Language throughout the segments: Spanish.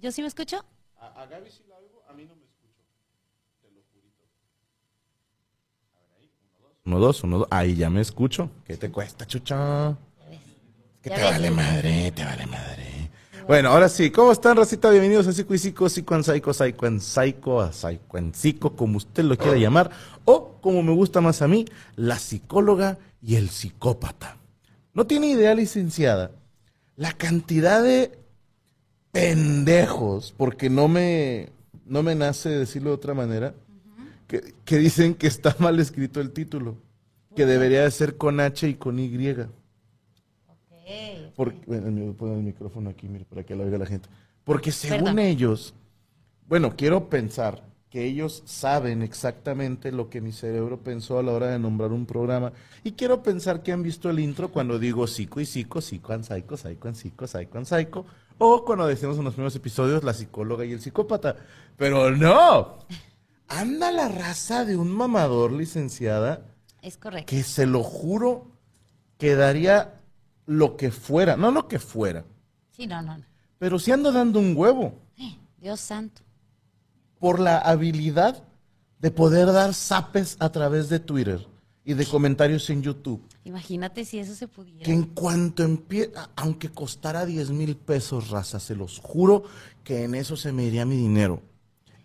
¿Yo sí me escucho? A, a Gaby sí la oigo, a mí no me escucho. Te lo jurito. A ver ahí, uno, dos. Uno, dos, uno, dos. Ahí ya me escucho. ¿Qué te cuesta, chucha? Que te ves. vale madre, te vale madre. Bueno, ahora sí, ¿cómo están, Racita? Bienvenidos a Psico y Psico, Psico en Psycho, Psycho en Psycho, a Psycho en Psico, como usted lo quiera llamar, o como me gusta más a mí, la psicóloga y el psicópata. No tiene idea, licenciada, la cantidad de pendejos, porque no me, no me nace decirlo de otra manera, que, que dicen que está mal escrito el título, que debería de ser con H y con Y. Ok. Porque, bueno, me voy a poner el micrófono aquí, mire, para que lo oiga la gente. Porque según Perdón. ellos, bueno, quiero pensar que ellos saben exactamente lo que mi cerebro pensó a la hora de nombrar un programa. Y quiero pensar que han visto el intro cuando digo psico y psico, psico and psycho, psycho and psico, psycho and psycho. O cuando decimos en los primeros episodios la psicóloga y el psicópata. Pero no. Anda la raza de un mamador, licenciada, Es correcto. que se lo juro que daría lo que fuera, no lo que fuera, Sí, no, no, no. pero sí ando dando un huevo Eh, Dios santo. por la habilidad de poder dar zapes a través de Twitter y de comentarios en YouTube. Imagínate si eso se pudiera. Que en cuanto empieza, aunque costara 10 mil pesos, raza, se los juro que en eso se me iría mi dinero.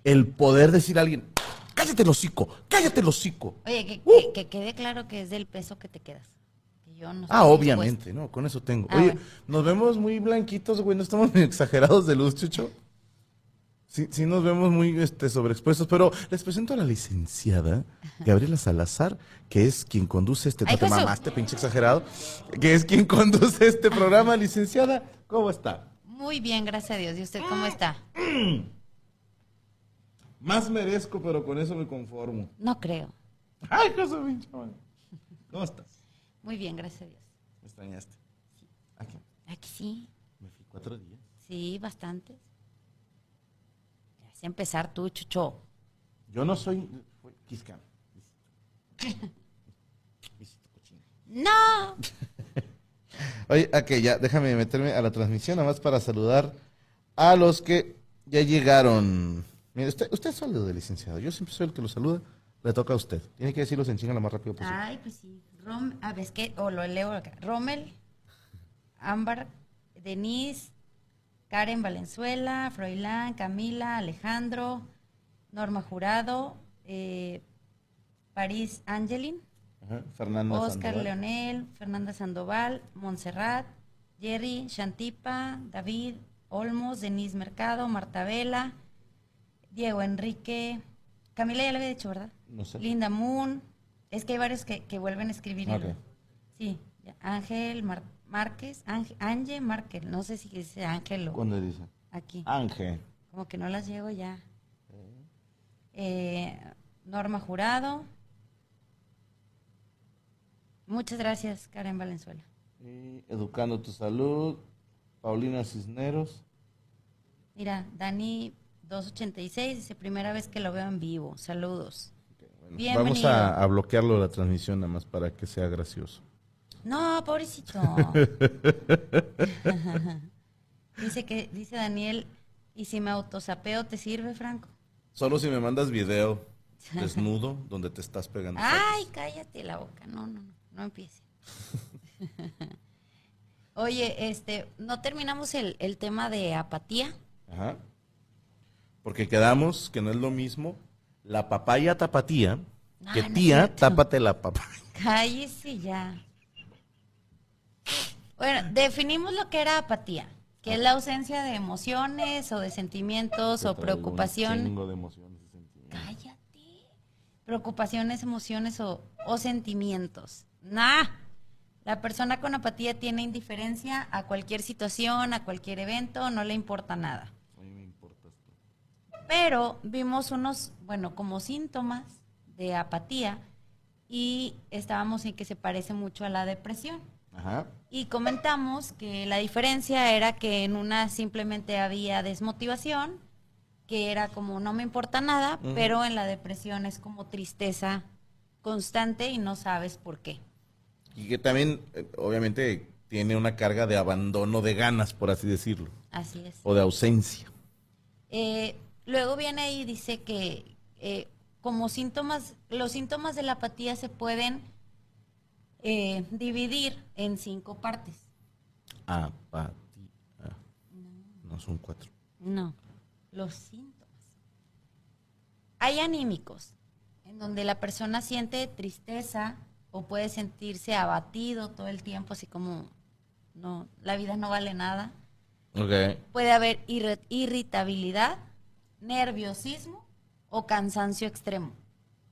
El poder decir a alguien, cállate el hocico, cállate el hocico. Oye, que, Uh. que- que quede claro que es del peso que te quedas. Que yo no Ah, obviamente, no, con eso tengo. Ah, Oye, bueno. nos vemos muy blanquitos, güey, no estamos muy exagerados de luz, Chucho. Sí, sí nos vemos muy este, sobreexpuestos, pero les presento a la licenciada Gabriela Salazar, que es quien conduce este... Ay, no te Jesús. mamaste, pinche exagerado. Que es quien conduce este programa, licenciada. ¿Cómo está? Muy bien, gracias a Dios. ¿Y usted cómo está? Más merezco, pero con eso me conformo. No creo. Ay, José pinche. ¿Cómo estás? Muy bien, gracias a Dios. Me extrañaste. Aquí. Aquí sí. Me fui cuatro días. Sí, bastante. Empezar tú, Chucho. Yo no soy... cochino. No. Oye, ok, ya, déjame meterme a la transmisión, nada más para saludar a los que ya llegaron. Mire, usted, usted es saludo de licenciado. Yo siempre soy el que lo saluda. Le toca a usted. Tiene que decirlos en chinga lo más rápido posible. Ay, pues sí. Rom, a ver, es que, o lo leo acá. Rommel, Ámbar, Denise, Karen Valenzuela, Froilán, Camila, Alejandro, Norma Jurado, eh, París Angelin, Ajá, Oscar Sandoval. Leonel, Fernanda Sandoval, Montserrat, Jerry, Shantipa, David, Olmos, Denise Mercado, Marta Vela, Diego Enrique, Camila ya le había dicho, ¿verdad? No sé. Linda Moon, es que hay varios que, que vuelven a escribir. lo- Sí, Ángel Mar- Márquez, Ángel, Ángel Márquez, no sé si dice Ángel o ¿Cuándo dice? aquí. Ángel. Como que no las llego ya. Eh, Norma Jurado. Muchas gracias, Karen Valenzuela. Y Educando tu salud. Paulina Cisneros. Mira, Dani 286 dice, primera vez que lo veo en vivo. Saludos. Bueno. Vamos a, a bloquearlo la transmisión nada más para que sea gracioso. No, pobrecito. dice que, dice Daniel, ¿y si me autosapeo te sirve, Franco? Solo si me mandas video desnudo donde te estás pegando. Ay, cállate la boca. No, no, no, no empiece. Oye, este, no terminamos el, el tema de apatía. Ajá. Porque quedamos que no es lo mismo la papaya tapatía que no tía, tápate la papaya. Cállese ya. Bueno, definimos lo que era apatía, que es la ausencia de emociones o de sentimientos o preocupación. Un de emociones y sentimientos. Cállate. Preocupaciones, emociones o, o sentimientos. Nah. La persona con apatía tiene indiferencia a cualquier situación, a cualquier evento, no le importa nada. A mí me importas tú. Pero vimos unos, bueno, como síntomas de apatía y estábamos en que se parece mucho a la depresión. Ajá. Y comentamos que la diferencia era que en una simplemente había desmotivación, que era como no me importa nada, pero en la depresión es como tristeza constante y no sabes por qué. Y que también, eh, obviamente, tiene una carga de abandono de ganas, por así decirlo. Así es. O de ausencia. Eh, luego viene ahí y dice que eh, como síntomas, los síntomas de la apatía se pueden eh, dividir en cinco partes. Apatía. No son cuatro. No, los síntomas. Hay anímicos, en donde la persona siente tristeza o puede sentirse abatido todo el tiempo, así como no, la vida no vale nada. Ok. Puede haber irri- irritabilidad, nerviosismo o cansancio extremo.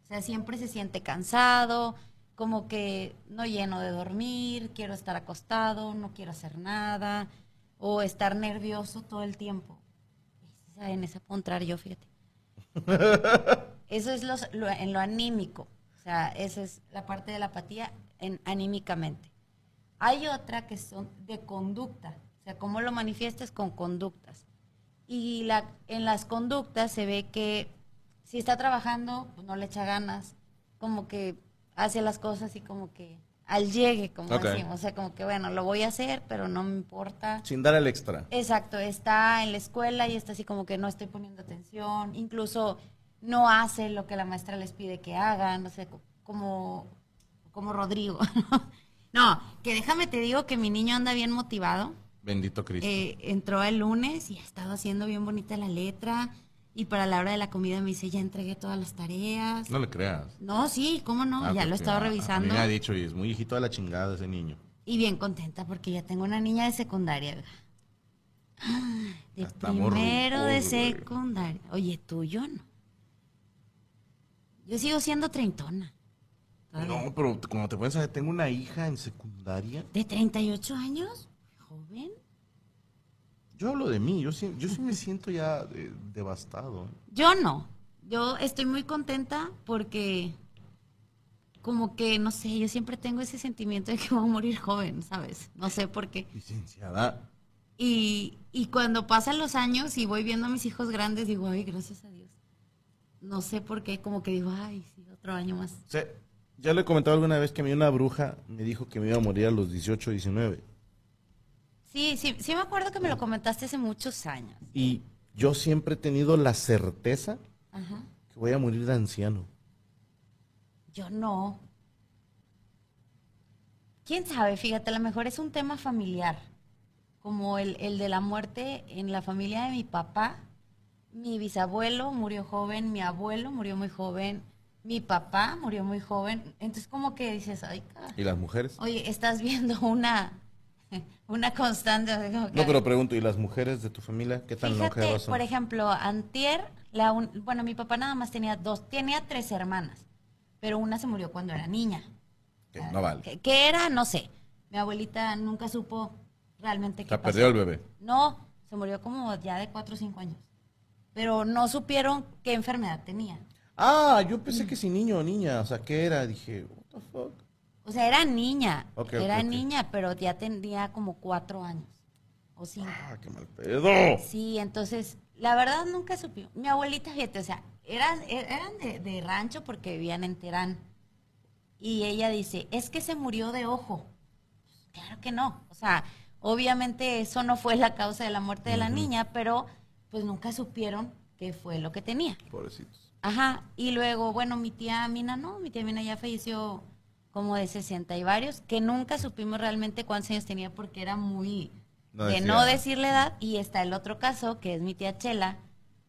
O sea, siempre se siente cansado, como que no lleno de dormir, quiero estar acostado, no quiero hacer nada, o estar nervioso todo el tiempo. En esa yo, fíjate. Eso es los- lo- en lo anímico. O sea, esa es la parte de la apatía en, anímicamente. Hay otra que son de conducta. O sea, cómo lo manifiestas con conductas. Y la, en las conductas se ve que si está trabajando, pues no le echa ganas. Como que hace las cosas y como que al llegue, como Ok. decimos. O sea, como que bueno, lo voy a hacer, pero no me importa. Sin dar el extra. Exacto, está en la escuela y está así como que no estoy poniendo atención, incluso no hace lo que la maestra les pide que hagan, no sé, co- como, como Rodrigo. no, que déjame te digo que mi niño anda bien motivado. Bendito Cristo. Eh, entró el lunes y ha estado haciendo bien bonita la letra y para la hora de la comida me dice, ya entregué todas las tareas. no le creas. No, sí, ¿cómo no? Ah, ya lo he estado a- A revisando. me ha dicho, y es muy hijito de la chingada ese niño. Y bien contenta porque ya tengo una niña de secundaria. Ah, De Estamos primero de secundaria. Oye, tú yo no. Yo sigo siendo treintona. todavía. No, pero como te puedes saber, tengo una hija en secundaria. ¿De 38 años? Yo hablo de mí, yo sí, yo sí me siento ya eh, devastado. Yo no. Yo estoy muy contenta porque como que, no sé, yo siempre tengo ese sentimiento de que voy a morir joven, ¿sabes? No sé por qué. Licenciada. Y, y cuando pasan los años y voy viendo a mis hijos grandes, digo, ay, gracias a Dios. No sé por qué, como que digo, ay, sí, otro año más. Sí, ya le he comentado alguna vez que a mí una bruja me dijo que me iba a morir a los 18, 19. Sí, sí, sí me acuerdo que me lo comentaste hace muchos años. Y yo siempre he tenido la certeza Ajá. que voy a morir de anciano. Yo no. ¿Quién sabe? Fíjate, a lo mejor es un tema familiar, como el, el de la muerte en la familia de mi papá. Mi bisabuelo murió joven, mi abuelo murió muy joven, Mi papá murió muy joven, entonces como que dices, ay, cara, ¿Y las mujeres? oye, estás viendo una, una constante. así como que- No, pero pregunto, ¿y las mujeres de tu familia qué tan Fíjate, longevas son? por ejemplo, antier, la un- bueno, mi papá nada más tenía dos, tenía tres hermanas, pero una se murió cuando era niña. Que no vale. ¿Qué, qué era? No sé. Mi abuelita nunca supo realmente qué pasó. perdió el bebé. No, se murió como ya de cuatro o cinco años. Pero no supieron qué enfermedad tenía. Ah, yo pensé que si niño o niña, o sea, ¿qué era? Dije, what the fuck. O sea, era niña. Era niña, pero ya tenía como cuatro años o cinco. Ah, qué mal pedo. Sí, entonces, la verdad nunca supe. Mi abuelita, fíjate, o sea, eran, eran de, de rancho porque vivían en Terán. Y ella dice, es que se murió de ojo. Claro que no. O sea, obviamente eso no fue la causa de la muerte de la niña, pero pues nunca supieron qué fue lo que tenía. Pobrecitos. Ajá, y luego, bueno, mi tía Mina no, mi tía Mina ya falleció como de 60 y varios, que nunca supimos realmente cuántos años tenía porque era muy No de no decir la edad. Y está el otro caso, que es mi tía Chela,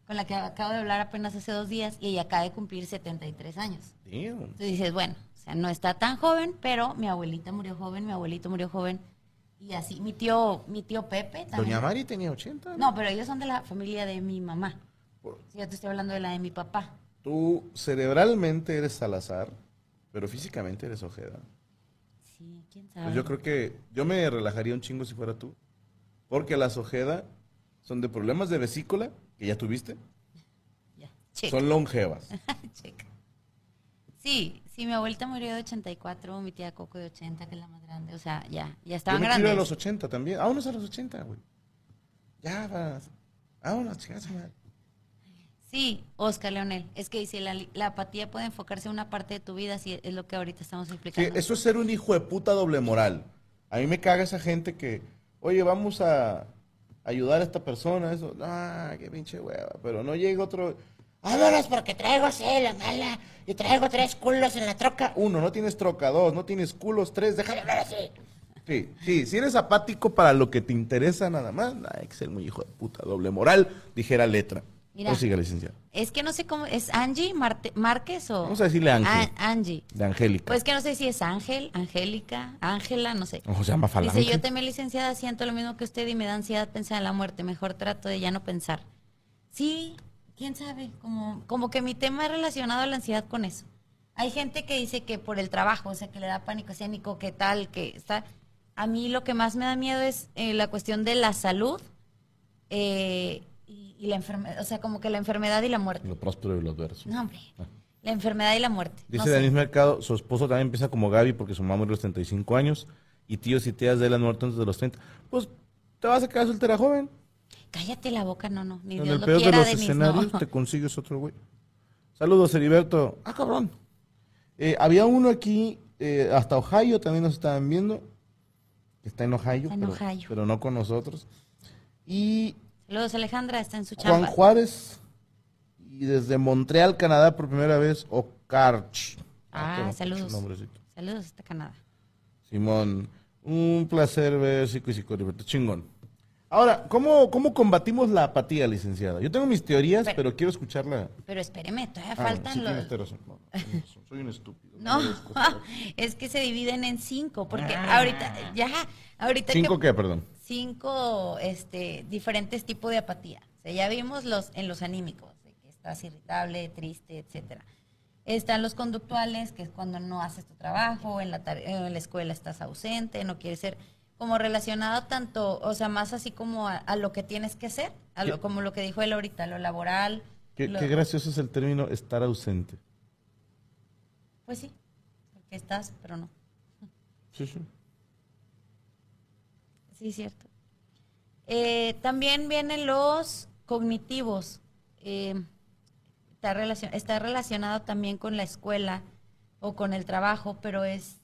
con la que acabo de hablar apenas hace dos días, y ella acaba de cumplir 73 años. Damn. Entonces dices, bueno, o sea, no está tan joven, pero mi abuelita murió joven, mi abuelito murió joven, y así, mi tío, mi tío Pepe también. Doña Mari tenía 80. No, pero ellos son de la familia de mi mamá. Por- Sí, yo te estoy hablando de la de mi papá. Tú cerebralmente eres Salazar, pero físicamente eres Ojeda. Sí, quién sabe. Pues yo creo que yo me relajaría un chingo si fuera tú. Porque las Ojeda son de problemas de vesícula, que ya tuviste, Ya, checa. son longevas. Checa. Sí, sí, mi abuelita murió de 84, mi tía Coco de 80, que es la más grande. O sea, ya, ya Yo estaban me ir grandes. a los 80 también. Vámonos a los 80, güey. Ya, vas. Vámonos, chicas, madre. Sí, Oscar Leonel. Es que dice, la, la apatía puede enfocarse en una parte de tu vida, si es lo que ahorita estamos Sí, explicando. eso es ser un hijo de puta doble moral. A mí me caga esa gente que, oye, vamos a ayudar a esta persona, eso, ah, qué pinche hueva, pero no llega otro, vámonos porque traigo la mala y traigo tres culos en la troca. Uno, no tienes troca, dos, no tienes culos, tres, déjame hablar así. Sí, sí, si eres apático para lo que te interesa nada más, hay que ser muy hijo de puta, doble moral, dijera letra. Mira. O siga, licenciado. Es que no sé cómo, ¿es Angie Marte- Márquez o...? Vamos a decirle Ángel. Ah, Angie. De Angélica. Pues que no sé si es Ángel, Angélica, Ángela, no sé. Ojo, se llama Falange. Dice, yo también licenciada siento lo mismo que usted y me da ansiedad pensar en la muerte. Mejor trato de ya no pensar. Sí, quién sabe, como, como que mi tema es relacionado a la ansiedad con eso. Hay gente que dice que por el trabajo, o sea, que le da pánico escénico, que tal, que está... A mí lo que más me da miedo es eh, la cuestión de la salud eh, y, y la enfermedad, o sea, como que la enfermedad y la muerte. Lo próspero y lo adverso. No, hombre, la enfermedad y la muerte. Dice no. Denis Mercado, su esposo también empieza como Gaby porque su mamá murió a los 35 años y tíos y tías de él han muerto antes de los 30. Pues te vas a quedar soltera joven. Cállate la boca, no, no, ni en Dios el lo peor de los escenarios no. te consigues otro güey. Saludos, Heriberto. Ah, cabrón. Eh, había uno aquí, eh, hasta Ohio también nos estaban viendo. Está en Ohio, Está en pero, Ohio. pero no con nosotros. Y Saludos, Alejandra, está en su Juan chamba. Juárez. Y desde Montreal, Canadá, por primera vez, Ocarch. Ah, qué saludos. Saludos hasta Canadá. Simón, un placer ver Psico y Psicólogo, chingón. Ahora, ¿cómo, ¿cómo combatimos la apatía, licenciada? Yo tengo mis teorías, Pero- pero, quiero escucharla. Pero espéreme, todavía Ah, faltan sí, los... razón. No, razón. soy un estúpido. No, es que se dividen en cinco, porque ahorita, ya, ahorita Ah. ¿Cinco que... qué, perdón? Cinco este, diferentes tipos de apatía. O sea, ya vimos los en los anímicos, de que estás irritable, triste, etcétera. Están los conductuales, que es cuando no haces tu trabajo, en la, en la escuela estás ausente, no quieres ser como relacionado tanto, o sea, más así como a, a lo que tienes que hacer, a lo- como lo que dijo él ahorita, lo laboral. Qué, lo- qué gracioso es el término estar ausente. Pues sí, porque estás, pero no. Sí, sí. Sí, cierto. Eh, también vienen los cognitivos. Eh, está, relacion- está relacionado también con la escuela o con el trabajo, pero es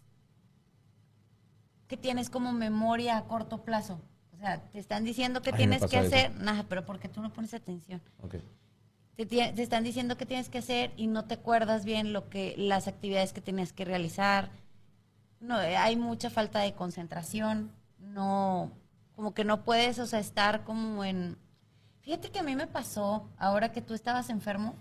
que tienes como memoria a corto plazo. O sea, te están diciendo que Ay, tienes que hacer, nada, pero porque tú no pones atención. Ok. Te, te están diciendo que tienes que hacer y no te acuerdas bien lo que las actividades que tenías que realizar. No, eh, hay mucha falta de concentración. No, como que no puedes, o sea, estar como en. Fíjate que a mí me pasó ahora que tú estabas enfermo.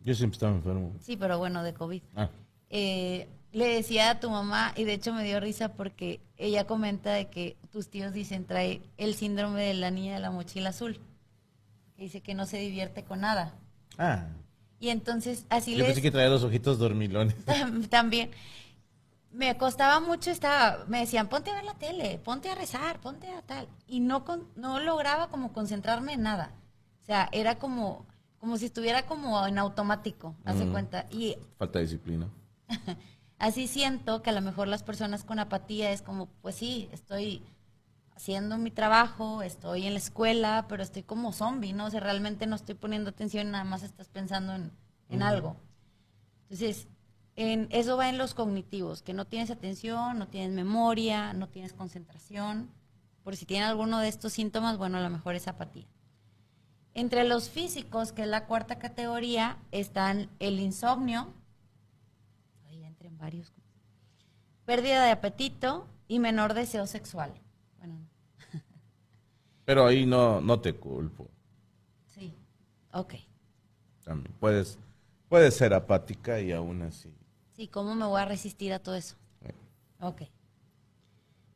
Yo siempre estaba enfermo. Sí, pero bueno, de COVID. Ah. Eh, le decía a tu mamá, y de hecho me dio risa porque ella comenta de que tus tíos dicen trae el síndrome de la niña de la mochila azul. Que dice que no se divierte con nada. Ah. Y entonces así Yo le pensé que traía los ojitos dormilones. Tam- También. Me costaba mucho, estaba, me decían, ponte a ver la tele, ponte a rezar, ponte a tal. Y no, con- no lograba como concentrarme en nada. O sea, era como, como si estuviera como en automático, hace Mm. cuenta. Y Falta de disciplina. así siento que a lo mejor las personas con apatía es como, pues sí, estoy haciendo mi trabajo, estoy en la escuela, pero estoy como zombie, ¿no? O sea, realmente no estoy poniendo atención, nada más estás pensando en, en algo. Entonces, en, eso va en los cognitivos, que no tienes atención, no tienes memoria, no tienes concentración. Por si tienen alguno de estos síntomas, bueno, a lo mejor es apatía. Entre los físicos, que es la cuarta categoría, están el insomnio, ya varios. pérdida de apetito y menor deseo sexual. Bueno, Pero ahí no, no te culpo. sí, ok. También puedes, puedes ser apática y aún así. Sí, ¿cómo me voy a resistir a todo eso? eh, Ok.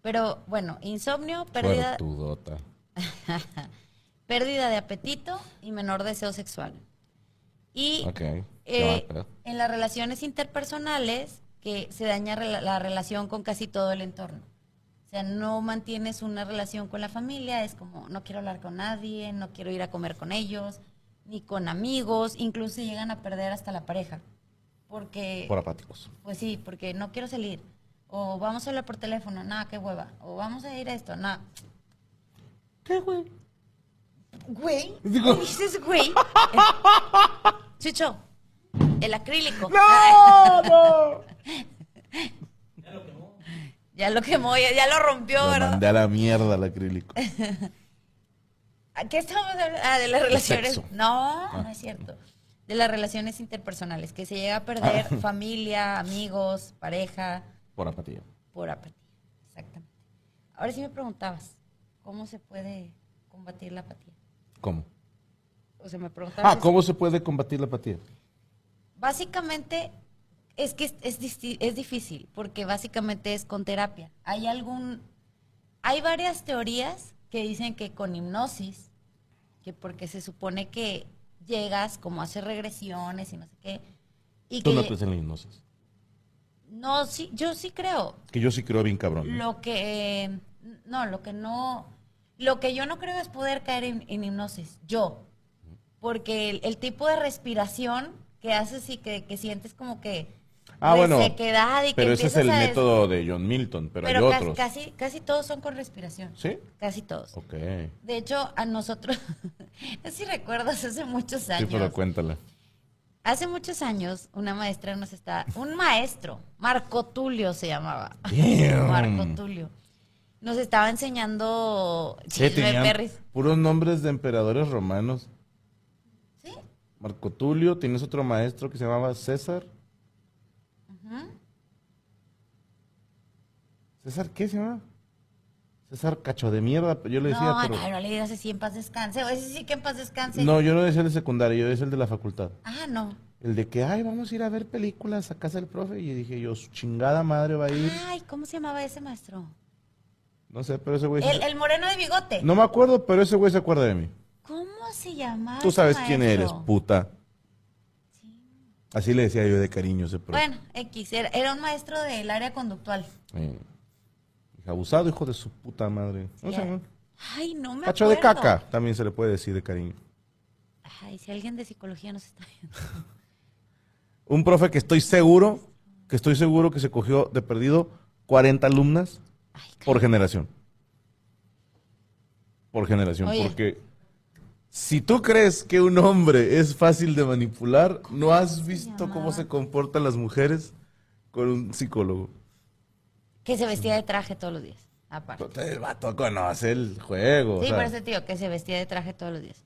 Pero bueno, insomnio, pérdida, pérdida de apetito y menor deseo sexual. Y Ok. eh, en las relaciones interpersonales, que se daña la relación con casi todo el entorno. O sea, no mantienes una relación con la familia, es como no quiero hablar con nadie, no quiero ir a comer con ellos, ni con amigos, incluso llegan a perder hasta la pareja. Porque Por apáticos. Pues sí, porque no quiero salir. O vamos a hablar por teléfono, nada, qué hueva. O vamos a ir a esto, nada. ¿Qué, güey? ¿Güey? Digo- ¿Qué dices, güey? Chucho, el acrílico. ¡No! ¡No! Ya lo quemó, ya, ya lo rompió, Lo ¿verdad? mandé a la mierda al acrílico. ¿A ¿Qué estamos hablando? Ah, de las relaciones. sexo. No, no es cierto. De las relaciones interpersonales, que se llega a perder familia, amigos, pareja, Por apatía. por apatía. Exactamente. Ahora sí me preguntabas, ¿cómo se puede combatir la apatía? ¿Cómo? O sea, me preguntabas. Ah, ¿cómo se puede combatir la apatía? Básicamente, es que es, es es difícil, porque básicamente es con terapia. Hay algún. Hay varias teorías que dicen que con hipnosis, que porque se supone que llegas como a hacer regresiones y no sé qué. Y Tú que no crees en la hipnosis. no, sí, yo sí creo. Que yo sí creo bien cabrón. ¿no? Lo que. No, lo que no. Lo que yo no creo es poder caer en, en hipnosis. Yo. Porque el, el tipo de respiración que haces y que, que sientes como que. Ah, bueno. resequedad y que Pero ese es el método de John Milton, pero, Pero hay casi, otros. casi, casi todos son con respiración. ¿Sí? Casi todos. Ok. De hecho, a nosotros. no sé si recuerdas hace muchos Sí, años. pero cuéntala. Hace muchos años, una maestra nos está. Un maestro, Marco Tulio se llamaba. Damn. Marco Tulio. Nos estaba enseñando Sí, perris. puros nombres de emperadores romanos. Sí. Marco Tulio, tienes otro maestro que se llamaba César. ¿César qué se llama? César Cacho de mierda, yo le decía, no, pero... no, no le digas así en paz descanse. O ese sí que en paz descanse. No, yo no decía el de secundario, yo decía el de la facultad. Ah, no. El de que, ay, vamos a ir a ver películas a casa del profe. Y dije yo, su chingada madre va a ir. Ay, ¿cómo se llamaba ese maestro? No sé, pero ese güey... sí El, se- el moreno de bigote. No me acuerdo, pero ese güey se acuerda de mí. ¿Cómo se llamaba? Tú sabes quién eres, puta. Así le decía yo de cariño ese profe. Bueno, X, era, era un maestro del área conductual. Eh, abusado, hijo de su puta madre. ¿Cómo se llama? Ay, no me Cacho de acuerdo. caca, también se le puede decir de cariño. Ay, si alguien de psicología nos está viendo. Un profe que estoy seguro, que estoy seguro que se cogió de perdido 40 alumnas Ay, por generación. Por generación, Oye. porque si tú crees que un hombre es fácil de manipular, no has visto cómo se comportan las mujeres con un psicólogo. Que se vestía de traje todos los días. Aparte. Entonces, El vato conoce el juego. o Sí, sea, por ese tío que se vestía de traje todos los días.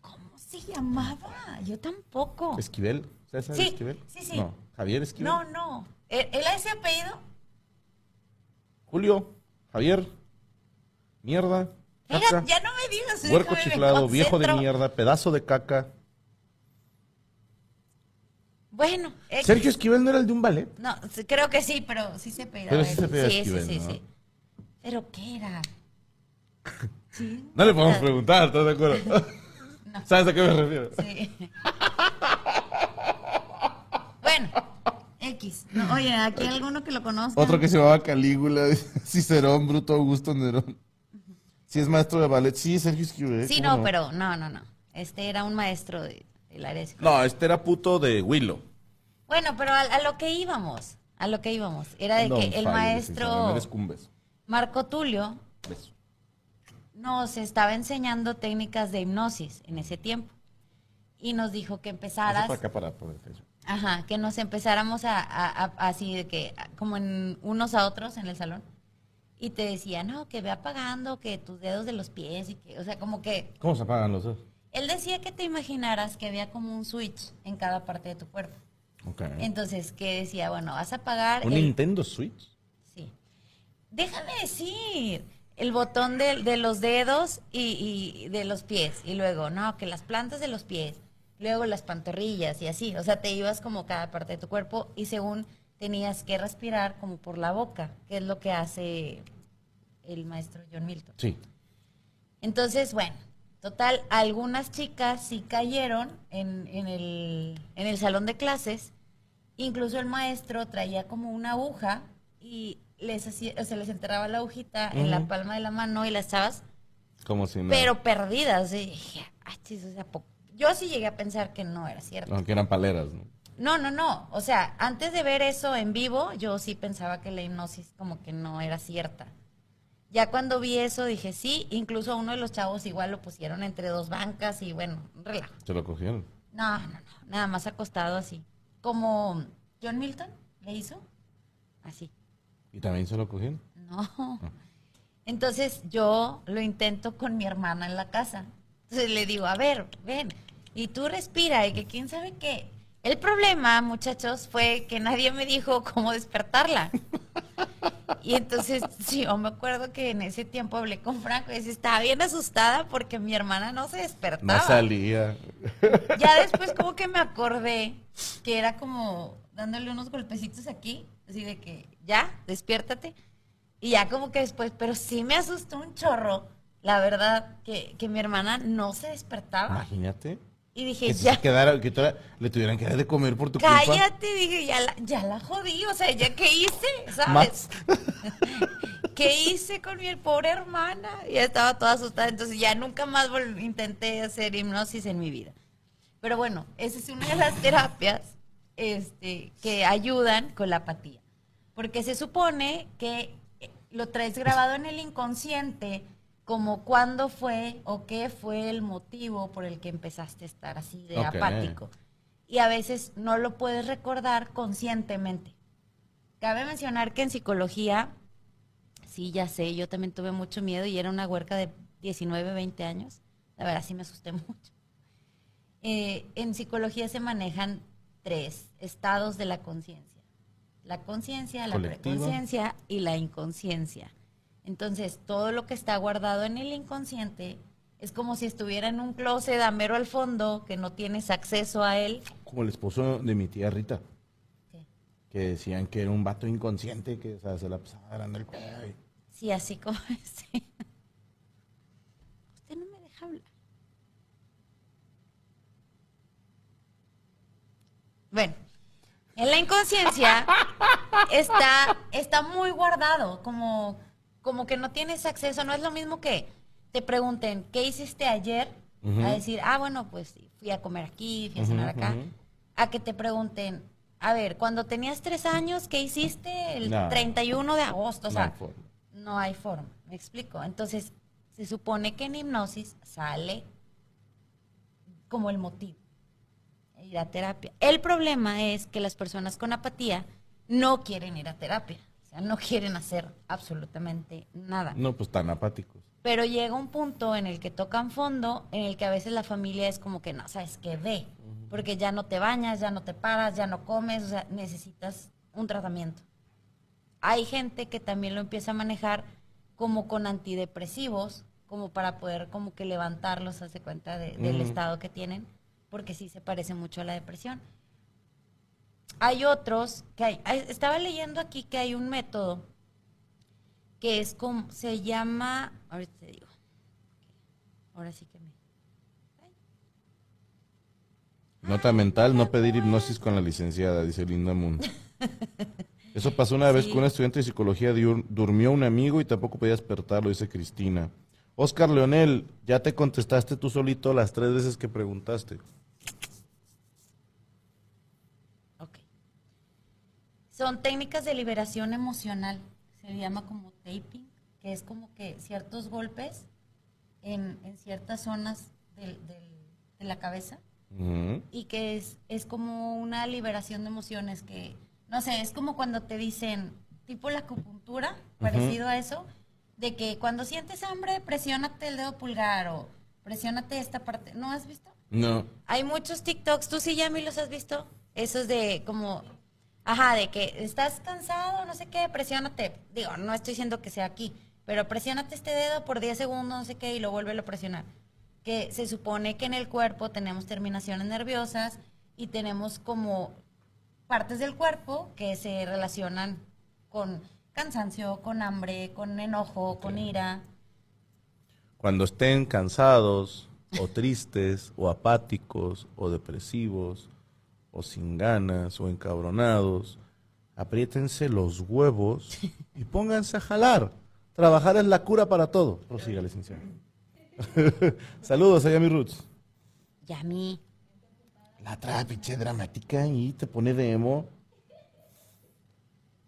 ¿Cómo se llamaba? Yo tampoco. ¿Esquivel? ¿César Sí, Esquivel? sí, sí. No, Javier Esquivel. No, no. ¿Él, a ese apellido? Julio, Javier, mierda, Mira, ya no me digas. huerco chiflado, viejo de mierda, pedazo de caca. Bueno. Sergio Esquivel no era el de un ballet. No, sí, creo que sí, pero sí se pedía. Pero sí se pedía sí, Esquivel, sí, sí, ¿no? sí. ¿Pero qué era? Sí. No le podemos preguntar, ¿estás de acuerdo? ¿Sabes a qué me refiero? Sí. bueno, X. No, oye, aquí hay alguno que lo conozca. Otro que se llamaba Calígula, Cicerón, Bruto Augusto Nerón. Sí, es maestro de ballet. Sí, Sergio Esquivel. Sí, ¿cómo no, pero no, no, no. Este era un maestro de, del área de. No, este era puto de Willow. Bueno, pero a, a lo que íbamos, a lo que íbamos, era de No, que el maestro. Marco Tulio Beso. nos estaba enseñando técnicas de hipnosis en ese tiempo. Y nos dijo que empezaras, para acá para ajá, que nos empezáramos a, a- a- así de que, como en unos a otros en el salón. Y te decía, no, que ve apagando, que tus dedos de los pies y que, o sea, como que, ¿Cómo se apagan los dos? él decía que te imaginaras que había como un switch en cada parte de tu cuerpo. Entonces, que decía, bueno, vas a apagar ¿Un el- Nintendo Switch? Sí. Déjame decir, el botón de, de los dedos y, y de los pies. Y luego, no, que las plantas de los pies. Luego las pantorrillas y así. O sea, te ibas como cada parte de tu cuerpo y según tenías que respirar como por la boca, que es lo que hace el maestro John Milton. Sí. Entonces, bueno, total, algunas chicas sí cayeron en, en el, en el salón de clases. Incluso el maestro traía como una aguja y les hacía, o sea, les enterraba la agujita en la palma de la mano y las chavas, Como si no. pero perdidas. Y dije, "Ay, chis, o sea, po-". yo sí llegué a pensar que no era cierto. Aunque eran paleras, ¿no? No, no, no. O sea, antes de ver eso en vivo, yo sí pensaba que la hipnosis como que no era cierta. Ya cuando vi eso dije, sí, incluso a uno de los chavos igual lo pusieron entre dos bancas y bueno, relajo. Se lo cogieron. No, no, no, nada más acostado así. Como John Milton le hizo, así. ¿Y también se lo cogieron? No. Entonces yo lo intento con mi hermana en la casa. Entonces le digo, a ver, ven, y tú respira, y que quién sabe qué. El problema, muchachos, fue que nadie me dijo cómo despertarla. Y entonces, sí, yo me acuerdo que en ese tiempo hablé con Franco y decía, estaba bien asustada porque mi hermana no se despertaba. No salía. Ya después como que me acordé que era como dándole unos golpecitos aquí, así de que ya, despiértate. Y ya como que después, pero sí me asustó un chorro, la verdad, que, que mi hermana no se despertaba. Imagínate. Y dije, Que, se ya, quedara, que le tuvieran que dar de comer por tu culpa. cállate, dije, ya la, ya la jodí, o sea, ya qué hice. ¿sabes? ¿Qué hice con mi pobre hermana? Ya estaba toda asustada, entonces ya nunca más intenté hacer hipnosis en mi vida. Pero bueno, esa es una de las terapias este, que ayudan con la apatía. Porque se supone que lo traes grabado en el inconsciente como cuándo fue o qué fue el motivo por el que empezaste a estar así de apático. Y a veces no lo puedes recordar conscientemente. Cabe mencionar que en psicología, sí, ya sé, yo también tuve mucho miedo y era una huerca de 19, 20 años. La verdad sí me asusté mucho. Eh, en psicología se manejan tres estados de la conciencia. La conciencia, la preconciencia y la inconsciencia. Entonces, todo lo que está guardado en el inconsciente es como si estuviera en un closet a mero al fondo, que no tienes acceso a él. Como el esposo de mi tía Rita. ¿Qué? Que decían que era un vato inconsciente que o sea, se la pasaba agarrando el y- Sí, así como sí. Usted no me deja hablar. Bueno, en la inconsciencia está, está muy guardado, como, como que no tienes acceso. No es lo mismo que te pregunten, ¿qué hiciste ayer? A decir, ah, bueno, pues fui a comer aquí, fui a cenar acá. A que te pregunten, a ver, cuando tenías tres años, ¿qué hiciste el No. 31 de agosto? O No sea, hay forma. no hay forma, me explico. Entonces, se supone que en hipnosis sale como el motivo, ir a terapia. El problema es que las personas con apatía no quieren ir a terapia, sea, no quieren hacer absolutamente nada. No, pues tan apáticos. Pero llega un punto en el que tocan fondo, en el que a veces la familia es como que no, sabes que ve, porque ya no te bañas, ya no te paras, ya no comes, o sea, necesitas un tratamiento. Hay gente que también lo empieza a manejar como con antidepresivos, como para poder como que levantarlos, hace cuenta de- del estado que tienen, porque sí se parece mucho a la depresión. Hay otros que hay, estaba leyendo aquí que hay un método que es como, se llama, ahorita te digo, ahora sí que me... Nota mental, no pedir hipnosis con la licenciada, dice Linda Moon. Eso pasó una vez Sí. con un estudiante de psicología, durmió un amigo y tampoco podía despertarlo, dice Cristina. Oscar Leonel, ya te contestaste tú solito las tres veces que preguntaste. Ok. Son técnicas de liberación emocional. Se le llama como taping, que es como que ciertos golpes en, en ciertas zonas del- del- de la cabeza y que es, es como una liberación de emociones que, no sé, es como cuando te dicen, tipo la acupuntura, parecido a eso, de que cuando sientes hambre, presiónate el dedo pulgar o presiónate esta parte. ¿No has visto? No. Hay muchos TikToks, tú sí, Yami, los has visto. Esos de como, ajá, de que estás cansado, no sé qué, presiónate. Digo, no estoy diciendo que sea aquí, pero presiónate este dedo por 10 segundos, no sé qué, y lo vuelve a presionar. Que se supone que en el cuerpo tenemos terminaciones nerviosas y tenemos como partes del cuerpo que se relacionan con cansancio, con hambre, con enojo, con ira. Cuando estén cansados, o tristes, o apáticos, o depresivos, o sin ganas, o encabronados, apriétense los huevos y pónganse a jalar. Trabajar es la cura para todo. Prosiga, licenciado. Saludos, allá mi Roots. Yami. La otra pinche dramática y te pone de emo.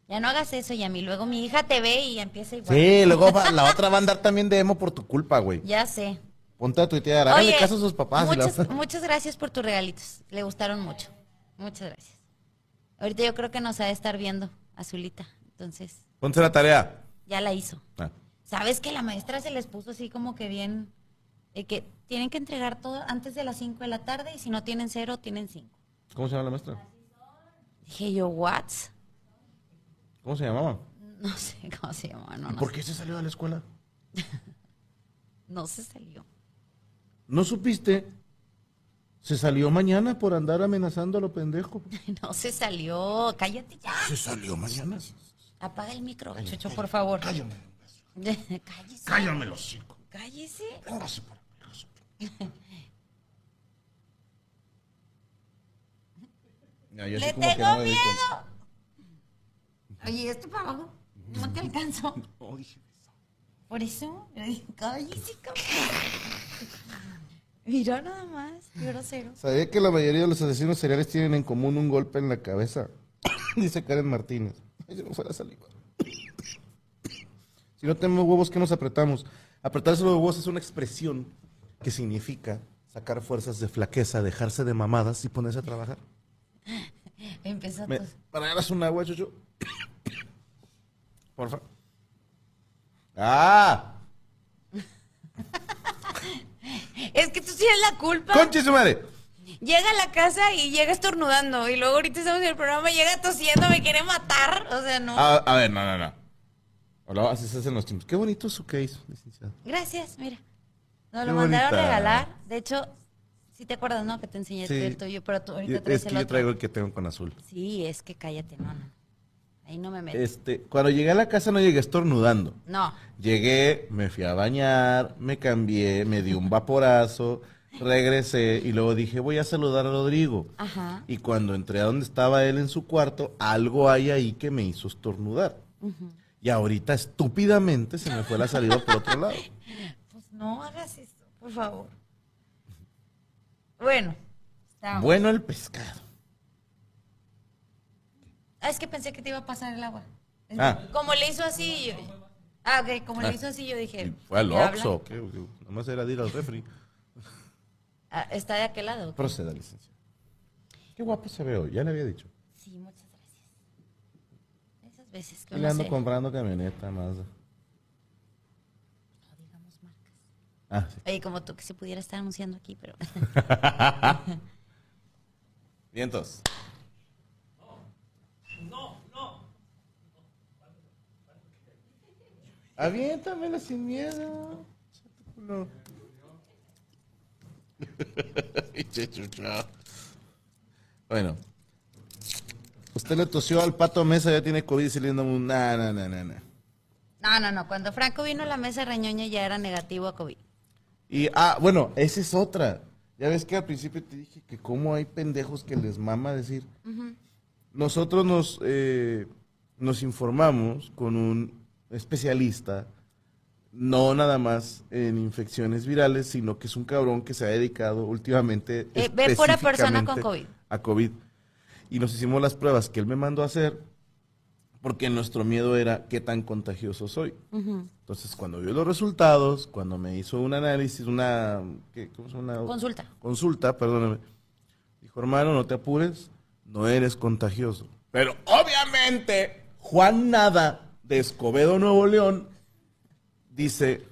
Ya no hagas eso, Yami. Luego mi hija te ve y empieza igual. Sí, luego va- la otra va a andar también de emo por tu culpa, güey. Ya sé. Ponte a tuitear, háganle Oye, caso a sus papás. y la- Muchas, muchas gracias por tus regalitos. Le gustaron mucho. Muchas gracias. Ahorita yo creo que nos ha de estar viendo Azulita. Entonces, Ponte la tarea. ya la hizo. Ah. ¿Sabes que la maestra se les puso así como que bien? eh, que tienen que entregar todo antes de las 5 de la tarde y si no tienen cero, tienen 5. ¿Cómo se llama la maestra? Dije yo, ¿what? ¿Cómo se llamaba? No sé cómo se llama. No, ¿Y no, por qué se salió de la escuela? no se salió. ¿No supiste? Se salió mañana por andar amenazando a lo pendejo. No se salió. Cállate ya. Se salió mañana. Apaga el micro, Chucho, por favor. Cállame. Cállese. Cállame los chicos. Cállese. Véngase para acá. No, yo ¡Le que tengo no me di miedo! Oye, esto para abajo. No te alcanzo. Por eso, cállese, cabrón. Mira nada más, qué grosero. ¿Sabía que la mayoría de los asesinos seriales tienen en común un golpe en la cabeza? Dice Karen Martínez. Ay, se me fue la saliva. Si no tenemos huevos, ¿qué nos apretamos? Apretarse los huevos es una expresión que significa sacar fuerzas de flaqueza, dejarse de mamadas y ponerse a trabajar. Empezó Me, para un agua, chucho. Por favor. ¡Ah! Tienes la culpa. ¡Conche su madre! Llega a la casa y llega estornudando. Y luego ahorita estamos en el programa, llega tosiendo, me quiere matar. O sea, no. A, a ver, no, no, no. Hola, así se hacen los tiempos. Qué bonito su case, licenciado. Gracias, mira. Nos Qué lo mandaron bonita. regalar. De hecho, sí te acuerdas, ¿no? Que te enseñé Sí. el tuyo, pero tú ahorita traes es que el yo otro. traigo el que tengo con azul. Sí, es que cállate, no, no. Ahí no me meto. Este, cuando llegué a la casa no llegué estornudando. No. Llegué, me fui a bañar, me cambié, me di un vaporazo, regresé y luego dije, voy a saludar a Rodrigo. Ajá. Y cuando entré a donde estaba él en su cuarto, algo hay ahí que me hizo estornudar. Y ahorita estúpidamente se me fue la salida por otro lado. Pues no hagas eso, por favor. Bueno. está- Bueno el pescado. Ah, es que pensé que te iba a pasar el agua. Ah. Como le hizo así. yo- Ah, ok, como Ah. le hizo así, yo dije. Y fue al. Oxxo, ¿qué? Nomás era de ir al refri. Ah, ¿Está de aquel lado? Proceda, licenciado. Qué guapo se ve hoy, ya le había dicho. Sí, muchas gracias. Esas veces que Y le ando comprando camioneta más. No digamos marcas. Ah, sí. Oye, como tú que se pudiera estar anunciando aquí, pero. Vientos. Aviéntamela sin miedo. Bueno. Usted le tosió al pato mesa, ya tiene COVID y saliendo un. Nah, nah, nah, nah, nah. No, no, no. Cuando Franco vino a la mesa reñoña ya era negativo a COVID. Y, ah, bueno, esa es otra. Ya ves que al principio te dije que cómo hay pendejos que les mama decir. Nosotros nos, eh, nos informamos con un especialista, no nada más en infecciones virales, sino que es un cabrón que se ha dedicado últimamente Eh, ve pura persona con COVID. a COVID. Y nos hicimos las pruebas que él me mandó a hacer porque nuestro miedo era qué tan contagioso soy. Entonces, cuando vio los resultados, cuando me hizo un análisis, una, ¿qué? ¿Cómo se llama? Consulta. Consulta, perdóname. Dijo, hermano, no te apures, no eres contagioso. Pero obviamente, Juan Nada, de Escobedo, Nuevo León, dice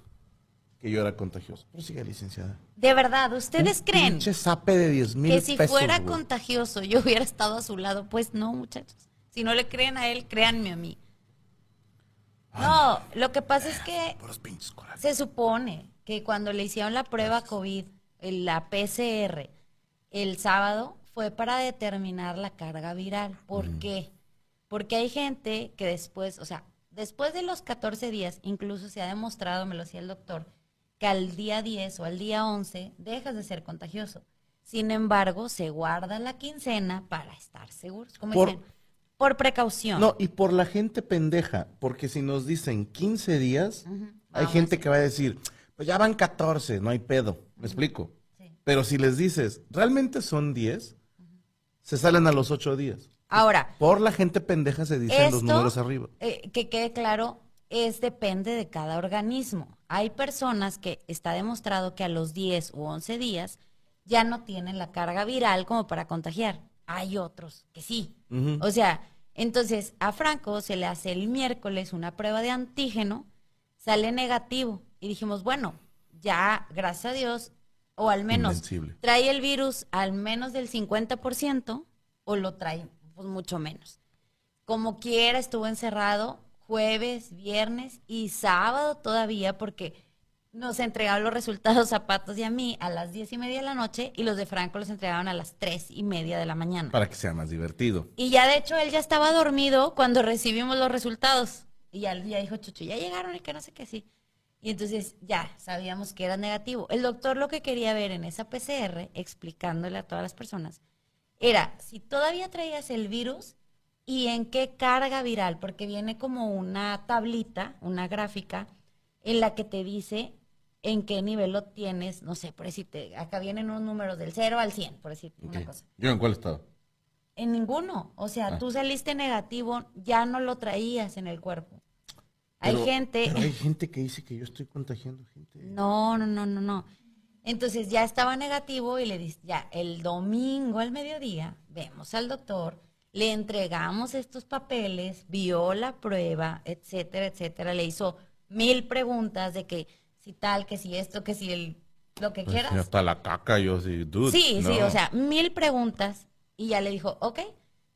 que yo era contagioso. Pero sigue, licenciada. De verdad, ¿ustedes Un creen Pinche zape de 10 mil que si pesos, fuera güey. contagioso yo hubiera estado a su lado? Pues no, muchachos. Si no le creen a él, créanme a mí. No, lo que pasa es que Puros pinches corajes. se supone que cuando le hicieron la prueba COVID, el- la PCR, el sábado, fue para determinar la carga viral. ¿Por qué? Porque hay gente que después, o sea, después de los 14 días, incluso se ha demostrado, me lo decía el doctor, que al día 10 o al día 11 dejas de ser contagioso. Sin embargo, se guarda la quincena para estar seguros. Como Por- dicen, por precaución. No, y por la gente pendeja, porque si nos dicen 15 días, hay gente que va a decir, pues ya van 14, no hay pedo, ¿me explico? Sí. Pero si les dices, realmente son 10, se salen a los 8 días. Ahora, Por la gente pendeja se dicen los números arriba. eh, que quede claro, es depende de cada organismo. Hay personas que está demostrado que a los 10 u 11 días ya no tienen la carga viral como para contagiar. Hay otros que sí. O sea, entonces a Franco se le hace el miércoles una prueba de antígeno, sale negativo y dijimos, bueno, ya, gracias a Dios, o al menos Invencible. trae el virus al menos del 50% o lo trae pues, mucho menos. Como quiera, estuvo encerrado jueves, viernes y sábado todavía porque nos entregaron los resultados a Patos y a mí a las diez y media de la noche y los de Franco los entregaron a las tres y media de la mañana. Para que sea más divertido. Y ya de hecho él ya estaba dormido cuando recibimos los resultados. Y ya, ya dijo Chucho, ya llegaron y que no sé qué sí. Y entonces ya sabíamos que era negativo. El doctor lo que quería ver en esa PCR, explicándole a todas las personas, era si todavía traías el virus y en qué carga viral, porque viene como una tablita, una gráfica, en la que te dice en qué nivel lo tienes, no sé, por decirte, acá vienen unos números del 0 al 100, por decirte una cosa. ¿Yo en cuál estado? En ninguno. O sea, Ah. tú saliste negativo, ya no lo traías en el cuerpo. hay gente. Pero hay gente que dice que yo estoy contagiando gente. No, no, no, no, no. Entonces ya estaba negativo y le dice, ya, el domingo al mediodía, vemos al doctor, le entregamos estos papeles, vio la prueba, etcétera, etcétera. Le hizo mil preguntas de que si tal, que si esto, que si el, lo que Pues, quieras. hasta la caca yo sí, dude. Sí, sí, o sea, mil preguntas y ya le dijo, ok,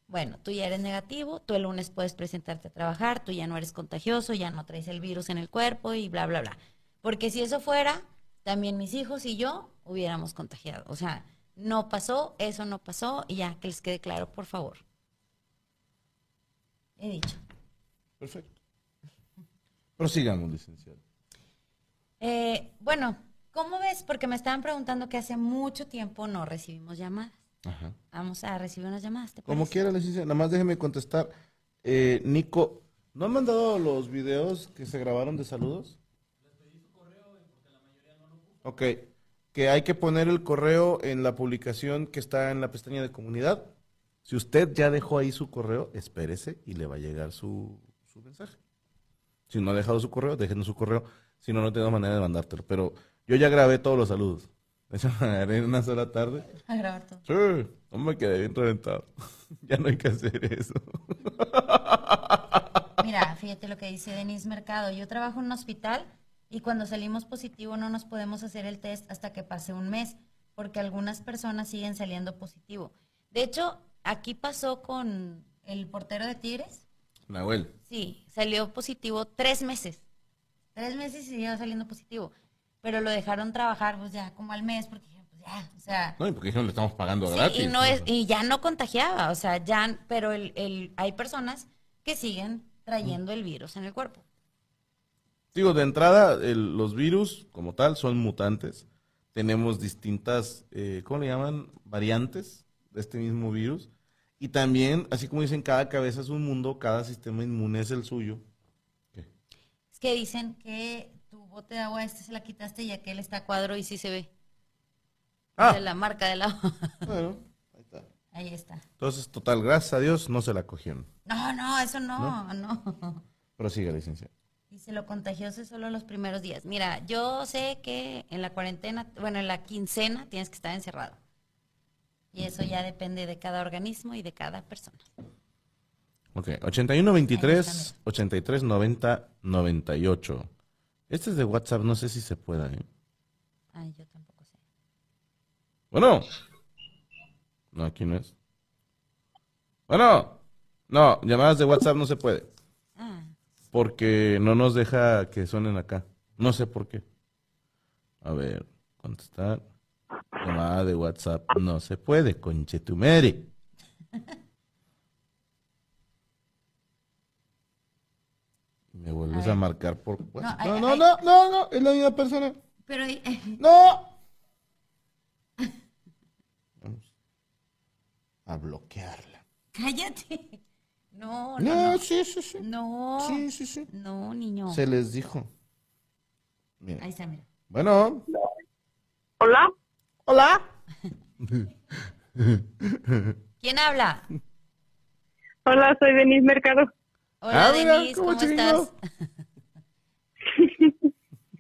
bueno, tú ya eres negativo, tú el lunes puedes presentarte a trabajar, tú ya no eres contagioso, ya no traes el virus en el cuerpo y bla, bla, bla. Porque si eso fuera, también mis hijos y yo hubiéramos contagiado. O sea, no pasó, eso no pasó y ya, que les quede claro, por favor. He dicho. Perfecto. Prosigamos, licenciado. Eh, bueno, ¿cómo ves? Porque me estaban preguntando que hace mucho tiempo no recibimos llamadas. Ajá. Vamos a recibir unas llamadas, ¿te Como quiera, licenciado. Nada más déjeme contestar. Eh, Nico, ¿no han mandado los videos que se grabaron de saludos? Ok. Que hay que poner el correo en la publicación que está en la pestaña de comunidad. Si usted ya dejó ahí su correo, espérese y le va a llegar su, su mensaje. Si no ha dejado su correo, déjenos su correo. Si no, no tengo manera de mandártelo. Pero yo ya grabé todos los saludos. Me agarré en una sola tarde. A grabar todo. Sí, no me quedé bien reventado. ya no hay que hacer eso. Mira, fíjate lo que dice Denise Mercado. Yo trabajo en un hospital y cuando salimos positivo no nos podemos hacer el test hasta que pase un mes, porque algunas personas siguen saliendo positivo. De hecho, aquí pasó con el portero de Tigres. Nahuel. Sí, salió positivo tres meses. Tres meses y siguió saliendo positivo. Pero lo dejaron trabajar pues ya como al mes porque dijeron, pues ya, o sea, No, y porque no le estamos pagando sí, gratis. y no es, y ya no contagiaba, o sea, ya, pero el, el, hay personas que siguen trayendo el virus en el cuerpo. Digo, de entrada, el- los virus como tal son mutantes. Tenemos distintas, eh, ¿cómo le llaman? Variantes de este mismo virus. Y también, así como dicen, cada cabeza es un mundo, cada sistema inmune es el suyo. ¿Qué? Es que dicen que tu bote de agua este se la quitaste y aquel está a cuadro y sí se ve. Ah. De la marca del agua. Bueno, ahí está. Ahí está. Entonces, total, gracias a Dios, no se la cogieron. No, no, eso no, no. Pero sigue, licencia. Dice, lo contagioso es solo los primeros días. Mira, yo sé que en la cuarentena, bueno, en la quincena tienes que estar encerrado. Y eso ya depende de cada organismo y de cada persona. Ok, 81 23 Ahí está, 83 90 98. Este es de WhatsApp, no sé si se pueda, ¿eh? Ay, yo tampoco sé. Bueno. No, aquí no es. Bueno. No, llamadas de WhatsApp no se puede. Ah, Porque no nos deja que suenen acá. No sé por qué. A ver, contestar. Llamada de WhatsApp no se puede, conchetumere. Me vuelves a, marcar por ay, No, no, ay. no, no, no, es la misma persona. pero eh, ¡No! Vamos a bloquearla. cállate. No, no, No, no. sí, sí, sí. No, Sí, sí, sí. no, niño. Se les dijo. Mira. Ahí está, mira. Bueno. Hola, Hola. ¿Quién habla? hola, soy Denise Mercado. Hola, Ah, mira, Denise, ¿cómo ¿cómo estás?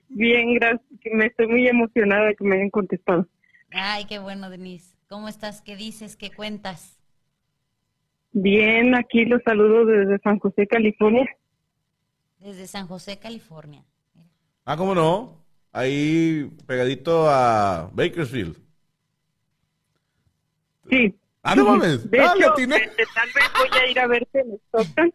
Bien, gracias. Me estoy muy emocionada de que me hayan contestado. Ay, qué bueno, Denise. ¿Cómo estás? ¿Qué dices? ¿Qué cuentas? Bien, aquí los saludo desde San José, California. Desde San José, California. Ah, ¿cómo no? Ahí pegadito a Bakersfield. Sí. Ah, no mames. De ah, hecho, este, tal vez voy a ir a verte en Stockton.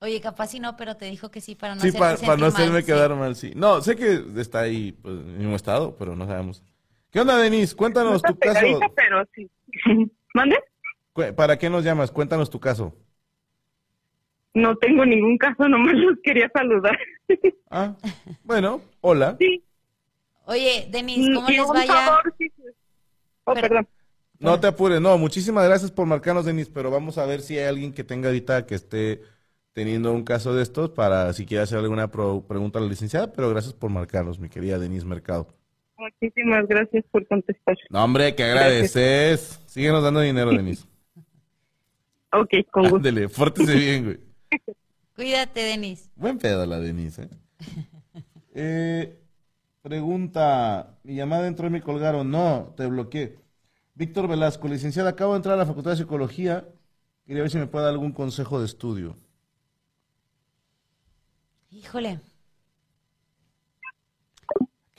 Oye, capaz si no, pero te dijo que sí para no Sí, para, no hacerme mal, sí. quedar mal, sí. No, sé que está ahí pues, en el mismo estado, pero no sabemos. ¿Qué onda, Denise? Cuéntanos No tu caso. pegadita, pero sí. ¿Mande? ¿Para qué nos llamas? Cuéntanos tu caso. No tengo ningún caso, nomás los quería saludar. Ah, bueno, hola. sí. Oye, Denise, ¿cómo y les vaya? favor, sí. Oh, Pero- perdón. No te apures, no, muchísimas gracias por marcarnos, Denis, pero vamos a ver si hay alguien que tenga ahorita que esté teniendo un caso de estos para si quiere hacer alguna pro- pregunta a la licenciada, pero gracias por marcarnos, mi querida Denise Mercado. Muchísimas gracias por contestar. No, hombre, que agradeces. Síguenos dando dinero, Denis. Ok, con gusto. Ándele, fórtese bien, güey. Cuídate, Denise. Buen pedo la Denise, ¿eh? Eh, Pregunta, mi llamada entró y me colgaron. No, te bloqueé. Víctor Velasco, licenciada, acabo de entrar a la Facultad de Psicología. Quería ver si me puede dar algún consejo de estudio. Híjole.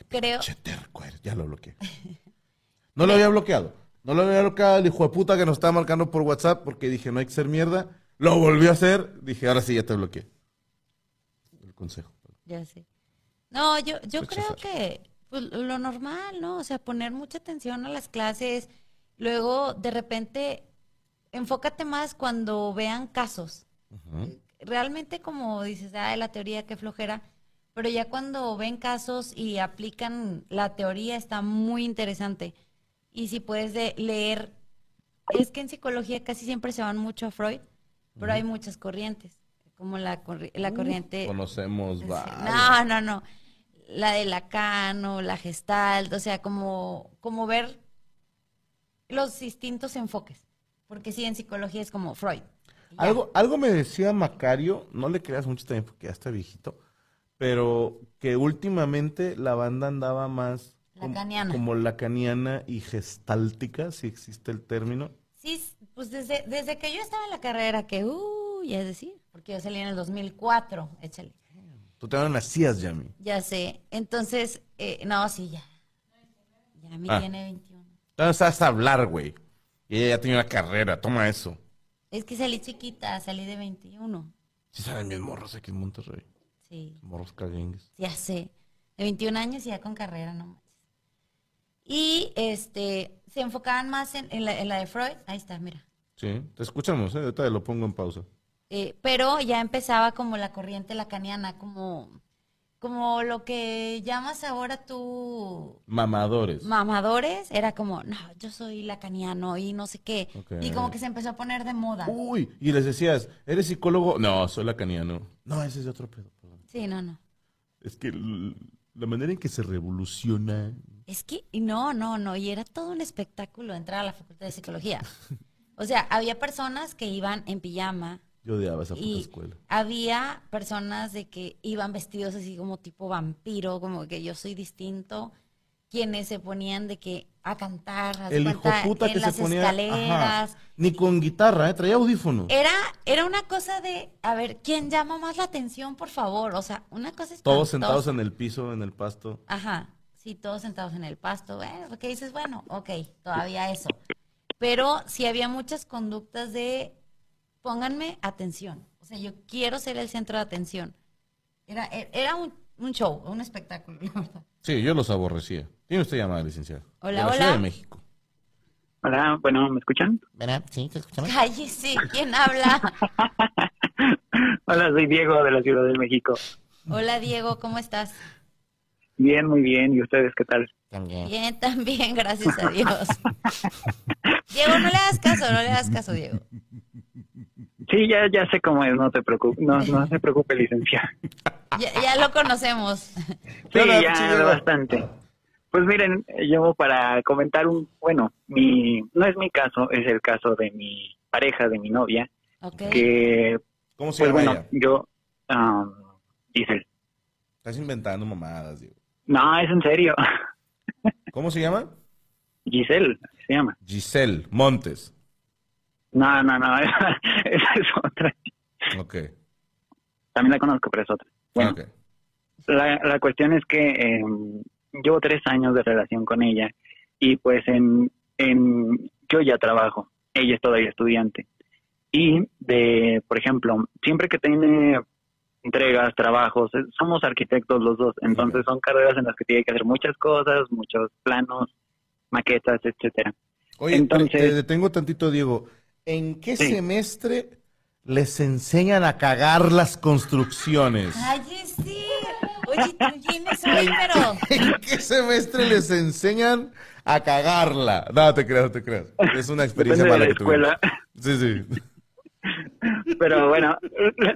Creo, Che, terco eres, ya lo bloqueé. No lo había bloqueado. No lo había bloqueado el hijo de puta que nos estaba marcando por WhatsApp porque dije, no hay que ser mierda. Lo volvió a hacer. Dije, ahora sí, ya te bloqueé. El consejo. ya sé. No, yo, yo creo que pues, lo normal, ¿no? O sea, poner mucha atención a las clases. Luego, de repente, enfócate más cuando vean casos. Realmente, como dices, ah, la teoría, qué flojera. Pero ya cuando ven casos y aplican la teoría, está muy interesante. Y si puedes de- leer, es que en psicología casi siempre se van mucho a Freud, pero hay muchas corrientes, como la, corri- la corriente... Conocemos, varias. No, no, no. La de Lacan o la Gestalt, o sea, como, como ver los distintos enfoques. Porque sí, en psicología es como Freud. Algo, algo me decía Macario, no le creas mucho también porque ya está viejito, pero que últimamente la banda andaba más Lacaniana. como lacaniana y gestáltica, si existe el término. Sí, pues desde, desde que yo estaba en la carrera, que, uh, ya es decir, porque yo salí en el 2004, échale. Tú te nacías, Yami. Ya sé. Entonces, eh, no, sí, ya. Ya mi Ah. tiene 21. No sabes hablar, güey. Y ella ya tenía una carrera, toma eso. Es que salí chiquita, salí de 21. Sí saben mis morros aquí en Monterrey. Sí. Morros caguengues. Ya sé. De 21 años y ya con carrera, no. Y este se enfocaban más en, en la, en la de Freud. Ahí está, mira. Sí, te escuchamos, ¿eh? ahorita lo pongo en pausa. Eh, pero ya empezaba como la corriente lacaniana, como, como lo que llamas ahora tú Mamadores. mamadores, era como, no, yo soy lacaniano y no sé qué. Ok. Y como que se empezó a poner de moda. Uy, y les decías, ¿eres psicólogo? No, soy lacaniano. No, ese es de otro pedo. perdón. Sí, no, no. Es que la manera en que se revoluciona. Es que, y no, no, no, y era todo un espectáculo entrar a la facultad de psicología. O sea, había personas que iban en pijama Yo odiaba esa puta y escuela. había personas de que iban vestidos así como tipo vampiro, como que yo soy distinto, quienes se ponían de que a cantar, de El hijo puta en que las se ponía. escaleras. Ajá, ni con guitarra, ¿eh? traía audífonos. Era, era una cosa de, a ver, ¿quién llama más la atención, por favor? O sea, una cosa Todos sentados en el piso, en el pasto. Ajá, sí, todos sentados en el pasto. Bueno, porque dices, bueno, ok, todavía eso. Pero sí había muchas conductas de, pónganme atención. O sea, yo quiero ser el centro de atención. Era, e- era un, un show, un espectáculo, la verdad. Sí, yo los aborrecía. Tiene usted llamada, licenciada. Hola, de la hola. Ciudad de México. Hola, bueno, ¿me escuchan? ¿Verdad? Sí, te escuchamos. Cállese, ¿quién habla? Hola, soy Diego de la Ciudad de México. Hola, Diego, ¿cómo estás? Bien, muy bien. ¿Y ustedes qué tal? También. Bien, también, gracias a Dios. Diego, no le hagas caso, no le hagas caso, Diego. Sí, ya, ya sé cómo es, no te preocupes, no, no se preocupe, licenciada. Ya, ya lo conocemos. Sí, Hola, ya chido. bastante. Pues miren, yo para comentar un, bueno, mi, no es mi caso, es el caso de mi pareja, de mi novia, que, ¿Cómo se pues llama bueno, ella? yo, um, Giselle. Estás inventando mamadas, Diego. No, es en serio. ¿Cómo se llama? Giselle, se llama. Giselle Montes. No, no, no, esa, esa es otra. Ok. También la conozco, pero es otra. Bueno. La, la cuestión es que eh, llevo tres años de relación con ella y pues en, en yo ya trabajo, ella es todavía estudiante. Y de, por ejemplo, siempre que tiene entregas, trabajos, eh, somos arquitectos los dos, entonces son carreras en las que tiene que hacer muchas cosas, muchos planos, maquetas, etcétera. Oye, Entonces- te detengo tantito, Diego. ¿En qué Sí. semestre les enseñan a cagar las construcciones? Cállese. Oye, ¿tú tienes hoy, pero... ¿En qué semestre les enseñan a cagarla? No, te creas, no te creas. Es una experiencia Depende de mala la que tuvimos. escuela. Sí, sí. Pero bueno,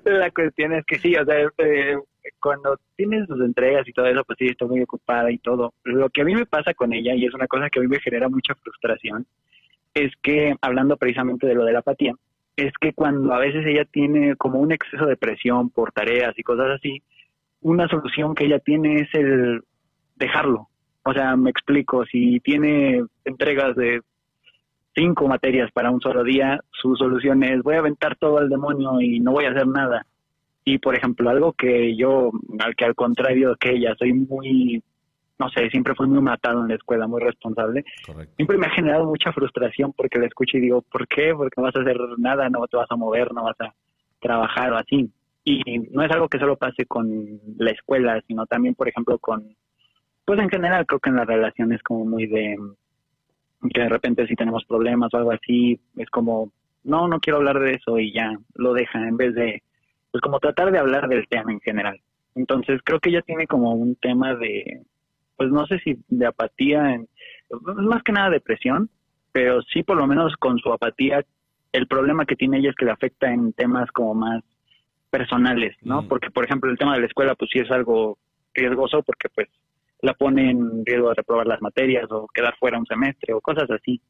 la, cuestión es que sí, o sea, eh, cuando tienes sus entregas y todo eso, pues sí, estoy muy ocupada y todo. Lo que a mí me pasa con ella, y es una cosa que a mí me genera mucha frustración, es que, hablando precisamente de lo de la apatía, es que cuando a veces ella tiene como un exceso de presión por tareas y cosas así, una solución que ella tiene es el dejarlo. O sea, me explico, si tiene entregas de cinco materias para un solo día, su solución es voy a aventar todo al demonio y no voy a hacer nada. Y por ejemplo, algo que yo, al que al contrario que ella, soy muy, no sé, siempre fui muy matado en la escuela, muy responsable, Correcto. siempre me ha generado mucha frustración porque la escucho y digo, ¿por qué? Porque no vas a hacer nada, no te vas a mover, no vas a trabajar o así. Y no es algo que solo pase con la escuela, sino también, por ejemplo, con, pues en general creo que en las relaciones como muy de, que de repente si tenemos problemas o algo así, es como, no, no quiero hablar de eso y ya lo deja en vez de, pues como tratar de hablar del tema en general. Entonces creo que ella tiene como un tema de, pues no sé si de apatía, en, más que nada depresión, pero sí por lo menos con su apatía, el problema que tiene ella es que le afecta en temas como más personales, ¿no? Mm. Porque por ejemplo el tema de la escuela pues sí es algo riesgoso porque pues la pone en riesgo de reprobar las materias o quedar fuera un semestre o cosas así.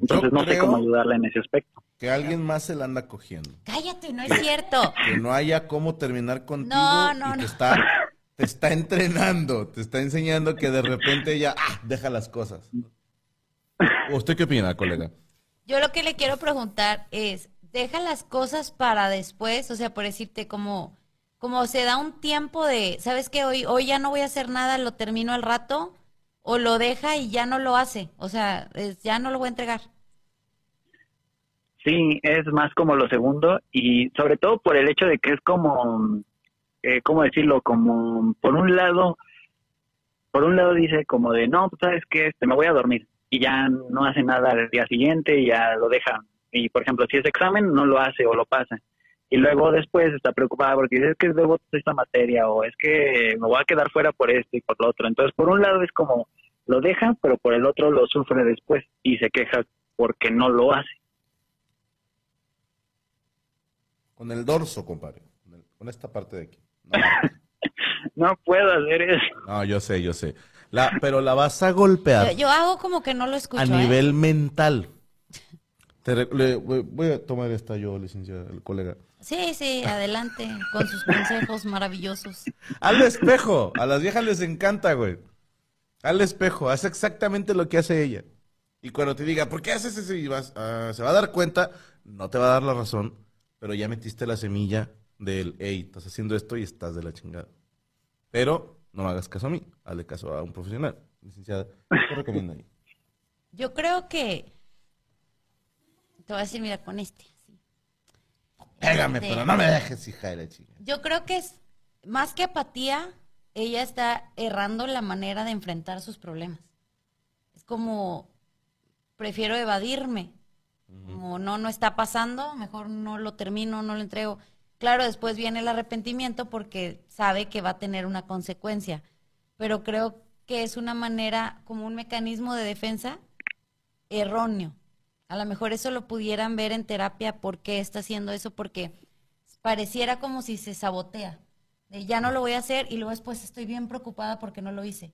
Entonces no sé cómo ayudarla en ese aspecto. Que alguien más se la anda cogiendo. Cállate, no es cierto. Que no haya cómo terminar contigo No, no, y te no. está, te está entrenando, te está enseñando que de repente ella ah, deja las cosas. ¿O ¿Usted qué opina, colega? Yo lo que le quiero preguntar es, deja las cosas para después, o sea, por decirte como, como se da un tiempo de, ¿sabes qué? Hoy, hoy ya no voy a hacer nada, lo termino al rato, o lo deja y ya no lo hace, o sea, ya no lo voy a entregar. Sí, es más como lo segundo y sobre todo por el hecho de que es como, eh, ¿cómo decirlo? Como, por un lado, por un lado dice como de, no, pues sabes que este, me voy a dormir y ya no hace nada el día siguiente y ya lo deja. Y por ejemplo, si es examen, no lo hace o lo pasa. Y luego después está preocupada porque dice, es que debo esta materia o es que me voy a quedar fuera por esto y por lo otro. Entonces, por un lado es como lo deja, pero por el otro lo sufre después y se queja porque no lo hace. Con el dorso, compadre. Con, el- con esta parte de aquí. No, No puedo hacer eso. no, yo sé, yo sé. La, pero la vas a golpear Yo, yo hago como que no lo escucho. a ¿eh? nivel mental. Te le- voy voy a tomar esta yo, licenciada, el colega. Sí, sí, adelante, con sus consejos maravillosos. Al espejo. A las viejas les encanta, güey. Al espejo. Haz exactamente lo que hace ella. Y cuando te diga, ¿por qué haces eso? Y vas, ah, se va a dar cuenta, no te va a dar la razón, pero ya metiste la semilla del, hey, estás haciendo esto y estás de la chingada. Pero no me hagas caso a mí, hazle caso a un profesional. Licenciada, ¿qué recomienda ahí? Yo creo que. Te voy a decir, mira, con este. Pégame, Este, pero no me dejes, hija de la chingada. Yo creo que es más que apatía, ella está errando la manera de enfrentar sus problemas. Es como, prefiero evadirme. Como no, no está pasando, mejor no lo termino, no lo entrego. Claro, después viene el arrepentimiento porque sabe que va a tener una consecuencia. Pero creo que es una manera, como un mecanismo de defensa erróneo. A lo mejor eso lo pudieran ver en terapia, por qué está haciendo eso, porque pareciera como si se sabotea. De ya no lo voy a hacer y luego después estoy bien preocupada porque no lo hice.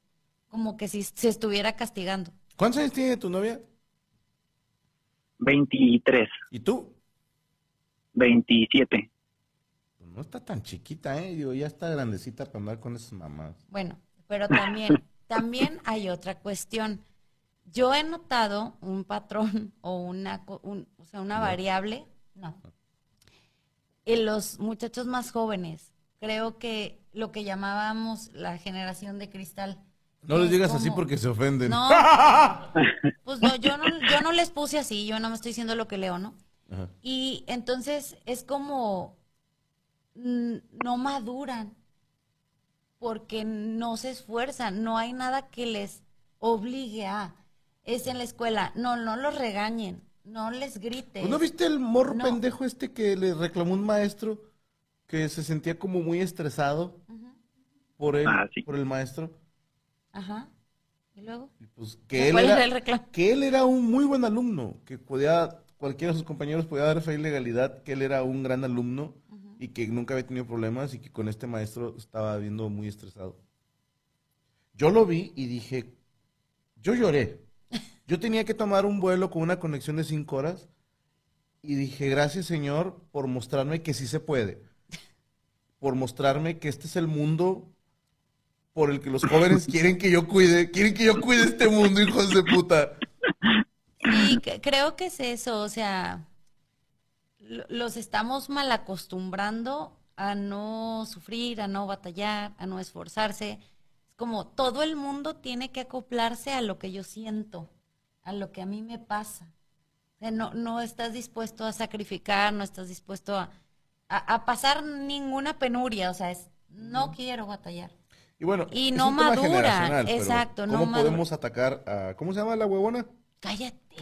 Como que si se estuviera castigando. ¿Cuántos años tiene tu novia? 23, ¿Y tú? 27. Pues no está tan chiquita, ¿eh? Digo, ya está grandecita para andar con esas mamás. Bueno, pero también, también hay otra cuestión. Yo he notado un patrón o una, un- o sea, una variable, no. En los muchachos más jóvenes, creo que lo que llamábamos la generación de cristal. No les es digas así porque se ofenden. No, pues no, yo no, yo no les puse así, yo no me estoy diciendo lo que leo, ¿no? Ajá. Y entonces es como no maduran porque no se esfuerzan, no hay nada que les obligue a. Es en la escuela, no, no los regañen, no les grites. ¿Pues ¿No viste el morro No. pendejo este que le reclamó un maestro que se sentía como muy estresado por él, Ah, sí. por el maestro? Ajá. ¿Y luego? Y pues que él, ¿Cuál era, era el reclamo? que él era un muy buen alumno, que podía, cualquiera de sus compañeros podía dar fe y legalidad, que él era un gran alumno y que nunca había tenido problemas y que con este maestro estaba viendo muy estresado. Yo lo vi y dije, yo lloré. Yo tenía que tomar un vuelo con una conexión de cinco horas y dije, gracias Señor por mostrarme que sí se puede. Por mostrarme que este es el mundo por el que los jóvenes quieren que yo cuide, quieren que yo cuide este mundo, hijos de puta. Sí, creo que es eso, o sea, lo- los estamos mal acostumbrando a no sufrir, a no batallar, a no esforzarse. Es como todo el mundo tiene que acoplarse a lo que yo siento, a lo que a mí me pasa. O sea, no, no estás dispuesto a sacrificar, no estás dispuesto a, a- a pasar ninguna penuria, o sea, es, no quiero batallar. Y bueno, Y no pero exacto, no ¿Cómo podemos atacar a, ¿cómo se llama la huevona? Cállate,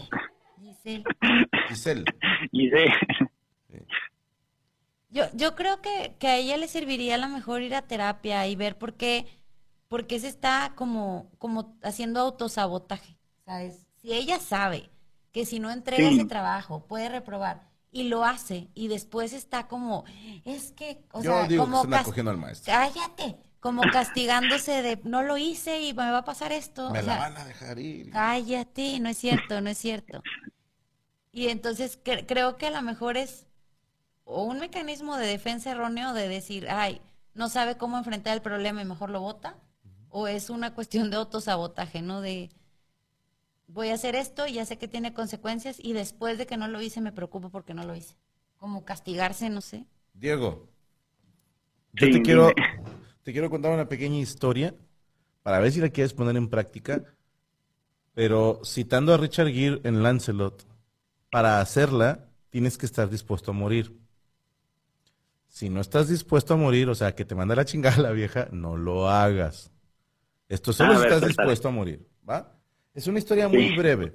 Giselle. Giselle. De, Yo, yo creo que, que a ella le serviría a lo mejor ir a terapia y ver por qué, por qué se está como, como haciendo autosabotaje. ¿Sabes? Si ella sabe que si no entrega Sí. ese trabajo puede reprobar y lo hace y después está como, es que, o Yo sea, digo que como se anda cas- cogiendo al maestro. cállate, como castigándose de no lo hice y me va a pasar esto. Me o la sea, van a dejar ir. Cállate, no es cierto, no es cierto. Y entonces cre- creo que a lo mejor es o un mecanismo de defensa erróneo de decir, ay, no sabe cómo enfrentar el problema y mejor lo vota, o es una cuestión de autosabotaje, ¿no? De voy a hacer esto y ya sé que tiene consecuencias y después de que no lo hice me preocupo porque no lo hice. Como castigarse, no sé. Diego, yo Sí, te quiero, dime. te quiero contar una pequeña historia para ver si la quieres poner en práctica, pero citando a Richard Gere en Lancelot, para hacerla tienes que estar dispuesto a morir. Si no estás dispuesto a morir, o sea, que te manda la chingada la vieja, no lo hagas. Esto solo A si ver, estás dispuesto a morir, ¿va? Es una historia muy breve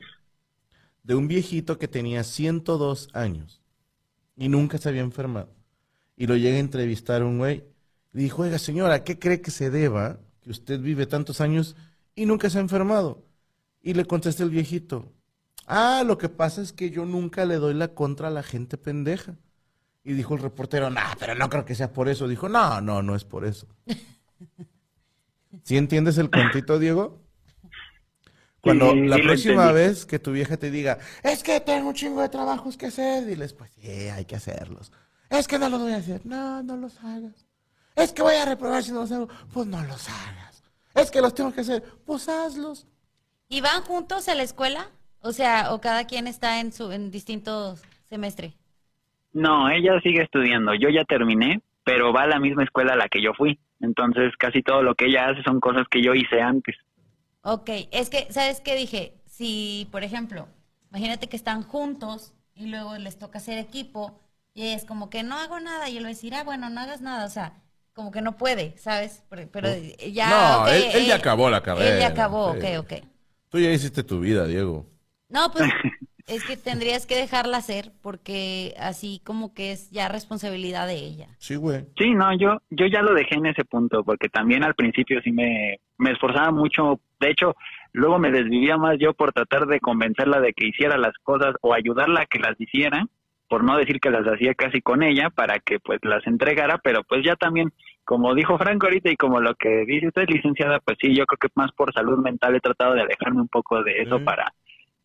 de un viejito que tenía 102 años y nunca se había enfermado. Y lo llega a entrevistar un güey y dijo, oiga señora, ¿qué cree que se deba que usted vive tantos años y nunca se ha enfermado? Y le contesta el viejito, ah, lo que pasa es que yo nunca le doy la contra a la gente pendeja. Y dijo el reportero, nah, pero no creo que sea por eso. Dijo, no, no, no es por eso. ¿Sí entiendes el contito, Diego? Cuando Sí, la sí próxima vez que tu vieja te diga, es que tengo un chingo de trabajos que hacer, diles, pues sí, hay que hacerlos. Es que no los voy a hacer. No, no los hagas. Es que voy a reprobar si no los hago. Pues no los hagas. Es que los tengo que hacer. Pues hazlos. ¿Y van juntos a la escuela? O sea, o cada quien está en su en distintos semestres. No, ella sigue estudiando. Yo ya terminé, pero va a la misma escuela a la que yo fui. Entonces, casi todo lo que ella hace son cosas que yo hice antes. Ok, es que, ¿sabes qué dije? Si, por ejemplo, imagínate que están juntos y luego les toca hacer equipo y es como que no hago nada y él va a decir, ah, bueno, no hagas nada, o sea, como que no puede, ¿sabes? Pero, pero ya... No, él- él ya acabó la Él carrera, ya acabó, sí. ok, ok. Tú ya hiciste tu vida, Diego. No, pues es que tendrías que dejarla hacer porque así como que es ya responsabilidad de ella. Sí, güey. Sí, no, yo, yo ya lo dejé en ese punto, porque también al principio sí me, me esforzaba mucho. De hecho, luego me desvivía más yo por tratar de convencerla de que hiciera las cosas o ayudarla a que las hiciera, por no decir que las hacía casi con ella, para que pues las entregara, pero pues ya también, como dijo Franco ahorita y como lo que dice usted, licenciada, pues sí, yo creo que más por salud mental he tratado de alejarme un poco de eso para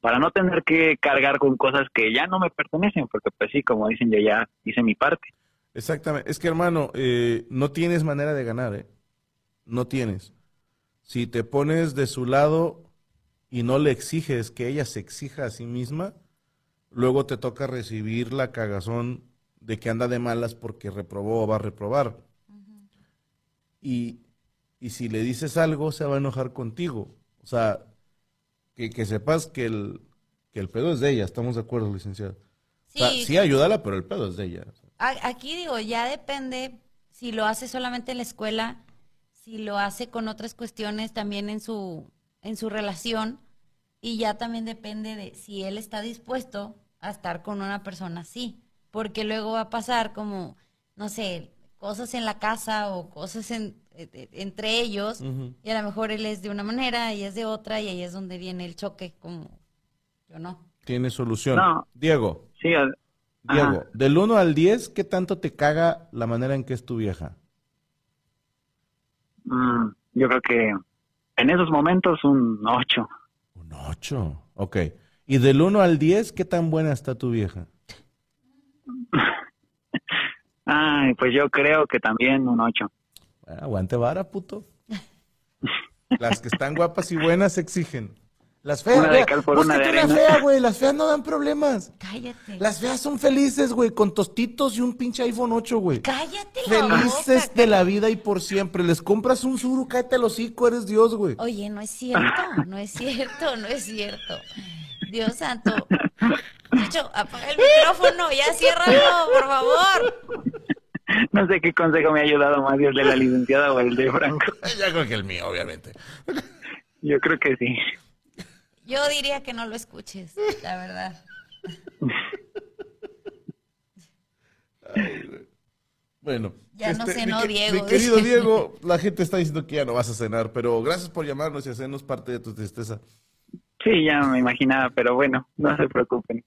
para no tener que cargar con cosas que ya no me pertenecen, porque pues sí, como dicen, yo ya hice mi parte. Exactamente. Es que, hermano, eh, no tienes manera de ganar, ¿eh? No tienes. Si te pones de su lado y no le exiges que ella se exija a sí misma, luego te toca recibir la cagazón de que anda de malas porque reprobó o va a reprobar. y, y si le dices algo, se va a enojar contigo. O sea, que, que sepas que el, que el pedo es de ella, estamos de acuerdo, licenciado. O sea, Sí. sí, ayúdala, pero el pedo es de ella. Aquí digo, ya depende si lo hace solamente en la escuela, si lo hace con otras cuestiones también en su, en su relación, y ya también depende de si él está dispuesto a estar con una persona así, porque luego va a pasar como, no sé, cosas en la casa o cosas en- e- e- entre ellos, y a lo mejor él es de una manera y es de otra, y ahí es donde viene el choque, como yo no. Tiene solución. No. Diego, Sí, Diego, Ajá. del 1 al 10, ¿qué tanto te caga la manera en que es tu vieja? mm, yo creo que en esos momentos un 8. Un 8. Ok. Y del 1 al 10, ¿qué tan buena está tu vieja? Ay, pues yo creo que también un 8. Bueno, aguante vara, puto. Las que están guapas y buenas exigen. Las feas, Una de güey, cal por una fea, güey. Las feas no dan problemas. Cállate. Las feas son felices, güey, con tostitos y un pinche iPhone 8, güey. Cállate la Felices boca, de la vida y por siempre. Les compras un suru, cállate el hocico, eres Dios, güey. Oye, no es cierto, no es cierto, no es cierto. Dios santo. Chicho, apaga el micrófono, ya ciérralo, por favor. No sé qué consejo me ha ayudado más, el de la licenciada o el de Franco. Ya creo que el mío, obviamente. Yo creo que sí. Yo diría que no lo escuches, la verdad. Bueno. Ya no este, cenó mi Diego, Mi querido. Diego, la gente está diciendo que ya no vas a cenar, pero gracias por llamarnos y hacernos parte de tu tristeza. Sí, ya me imaginaba, pero bueno, no se preocupen.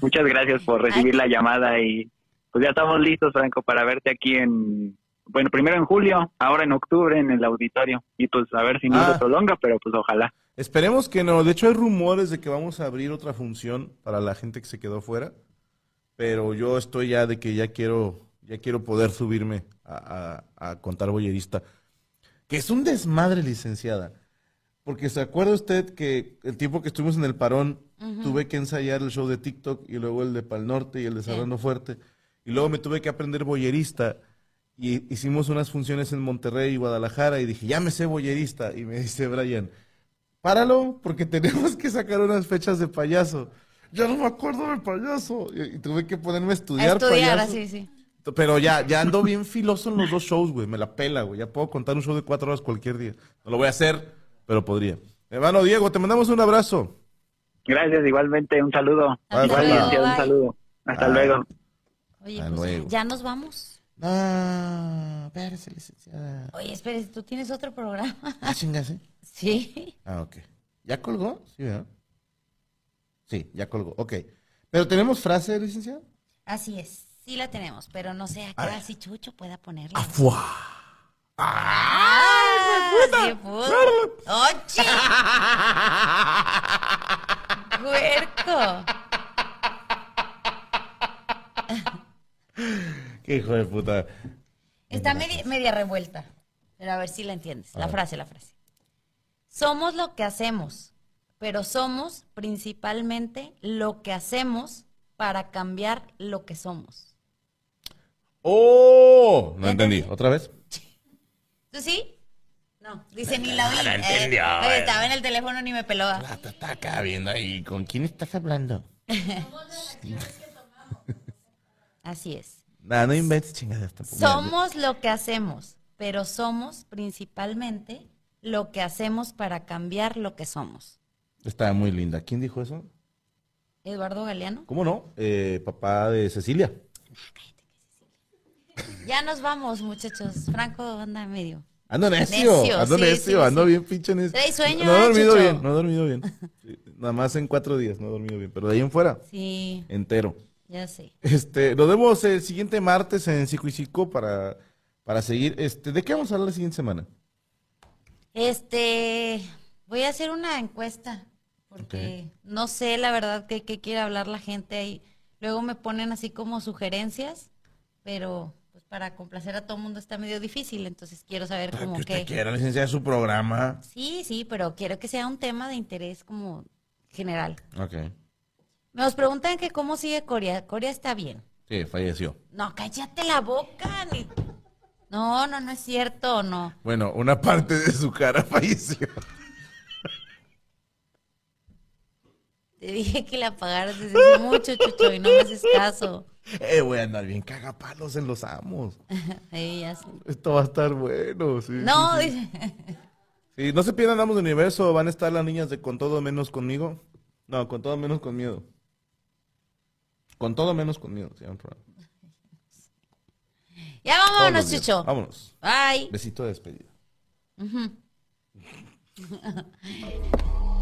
Muchas gracias por recibir la llamada y pues ya estamos listos, Franco, para verte aquí en, bueno, primero en julio, ahora en octubre en el auditorio y pues a ver si no Ah. se prolonga, pero pues ojalá. Esperemos que no. De hecho, hay rumores de que vamos a abrir otra función para la gente que se quedó fuera. Pero yo estoy ya de que ya quiero, ya quiero poder subirme a, a- a contar bollerista. Que es un desmadre, licenciada. Porque se acuerda usted que el tiempo que estuvimos en el parón, tuve que ensayar el show de TikTok y luego el de Pal Norte y el de Sí. Serrano Fuerte. Y luego me tuve que aprender bollerista. Y hicimos unas funciones en Monterrey y Guadalajara y dije, ya me sé bollerista. Y me dice Brian, páralo, porque tenemos que sacar unas fechas de payaso. Ya no me acuerdo del payaso. Y, y tuve que ponerme a A estudiar, estudiar, payaso. así, sí. Pero ya, ya ando bien filoso en los dos shows, güey. Me la pela, güey. Ya puedo contar un show de cuatro horas cualquier día. No lo voy a hacer pero podría. Hermano Diego, te mandamos un abrazo. Gracias, igualmente, un saludo. Hasta Igual, luego, Cintia, un saludo. Hasta Bye. luego. Oye, Hasta pues, luego. ya nos vamos. Ah, espérese, licenciada. Oye, espérate, ¿tú tienes otro programa? Ah, chingas, ¿eh? Sí. Ah, ok. ¿Ya colgó? Sí, ¿verdad? Sí, ya colgó. Ok. ¿Pero tenemos frase, licenciada? Así es. Sí la tenemos, pero no sé a qué hora si Chucho pueda ponerla. ¡Afuá! ¡Ah! Sí pudo. ¡Ochi! ¡Puerco! ¡Qué hijo de puta! Está media, media revuelta. Pero a ver si la entiendes. La frase, la frase. Somos lo que hacemos, pero somos principalmente lo que hacemos para cambiar lo que somos. ¡Oh! No ¿Ya entendí. entendí? ¿Otra vez? ¿Tú sí? No, dice ni la oí. No entendió, Eh, eh. estaba en el teléfono ni me peló. Ah, te está acá viendo ahí. ¿Con quién estás hablando? Así es. Nah, no inventes chingadas tampoco. Somos lo que hacemos, pero somos principalmente lo que hacemos para cambiar lo que somos. Está muy linda. ¿Quién dijo eso? Eduardo Galeano. ¿Cómo no? Eh, papá de Cecilia. Ya nos vamos, muchachos. Franco anda medio. Ando necio, Necio, ando sí, necio, sí, ando sí. bien pinche necio. Trae sueño, No he ¿eh, dormido Chucho? bien, no he dormido bien. Nada más en cuatro días no he dormido bien, pero de ahí en fuera, Sí, entero. ya sé. Este, nos vemos el siguiente martes en Psico y Psico para, para seguir. Este, ¿de qué vamos a hablar la siguiente semana? Este, voy a hacer una encuesta porque no sé la verdad que quiere hablar la gente ahí. Luego me ponen así como sugerencias, pero para complacer a todo el mundo está medio difícil, entonces quiero saber Para como que usted que... quiera, licenciada, su programa. Sí, sí, pero quiero que sea un tema de interés como general. Ok. Nos preguntan que cómo sigue Corea. Corea está bien. Sí, falleció. No, cállate la boca. ni- No, no, no es cierto, no. Bueno, una parte de su cara falleció. Te dije que la apagaras desde hace mucho, Chucho, y no me haces caso. Eh, voy a andar bien cagapalos en los amos. Sí, ya sé. Esto va a estar bueno, sí. No, sí, sí. dice. Sí, no se pierdan Amos del Universo, van a estar las niñas de Con Todo Menos Conmigo. No, Con Todo Menos Con Miedo. Con Todo Menos Con Miedo, se llama el programa. Ya Todos vámonos, días. Chucho. Vámonos. Bye. Besito de despedida.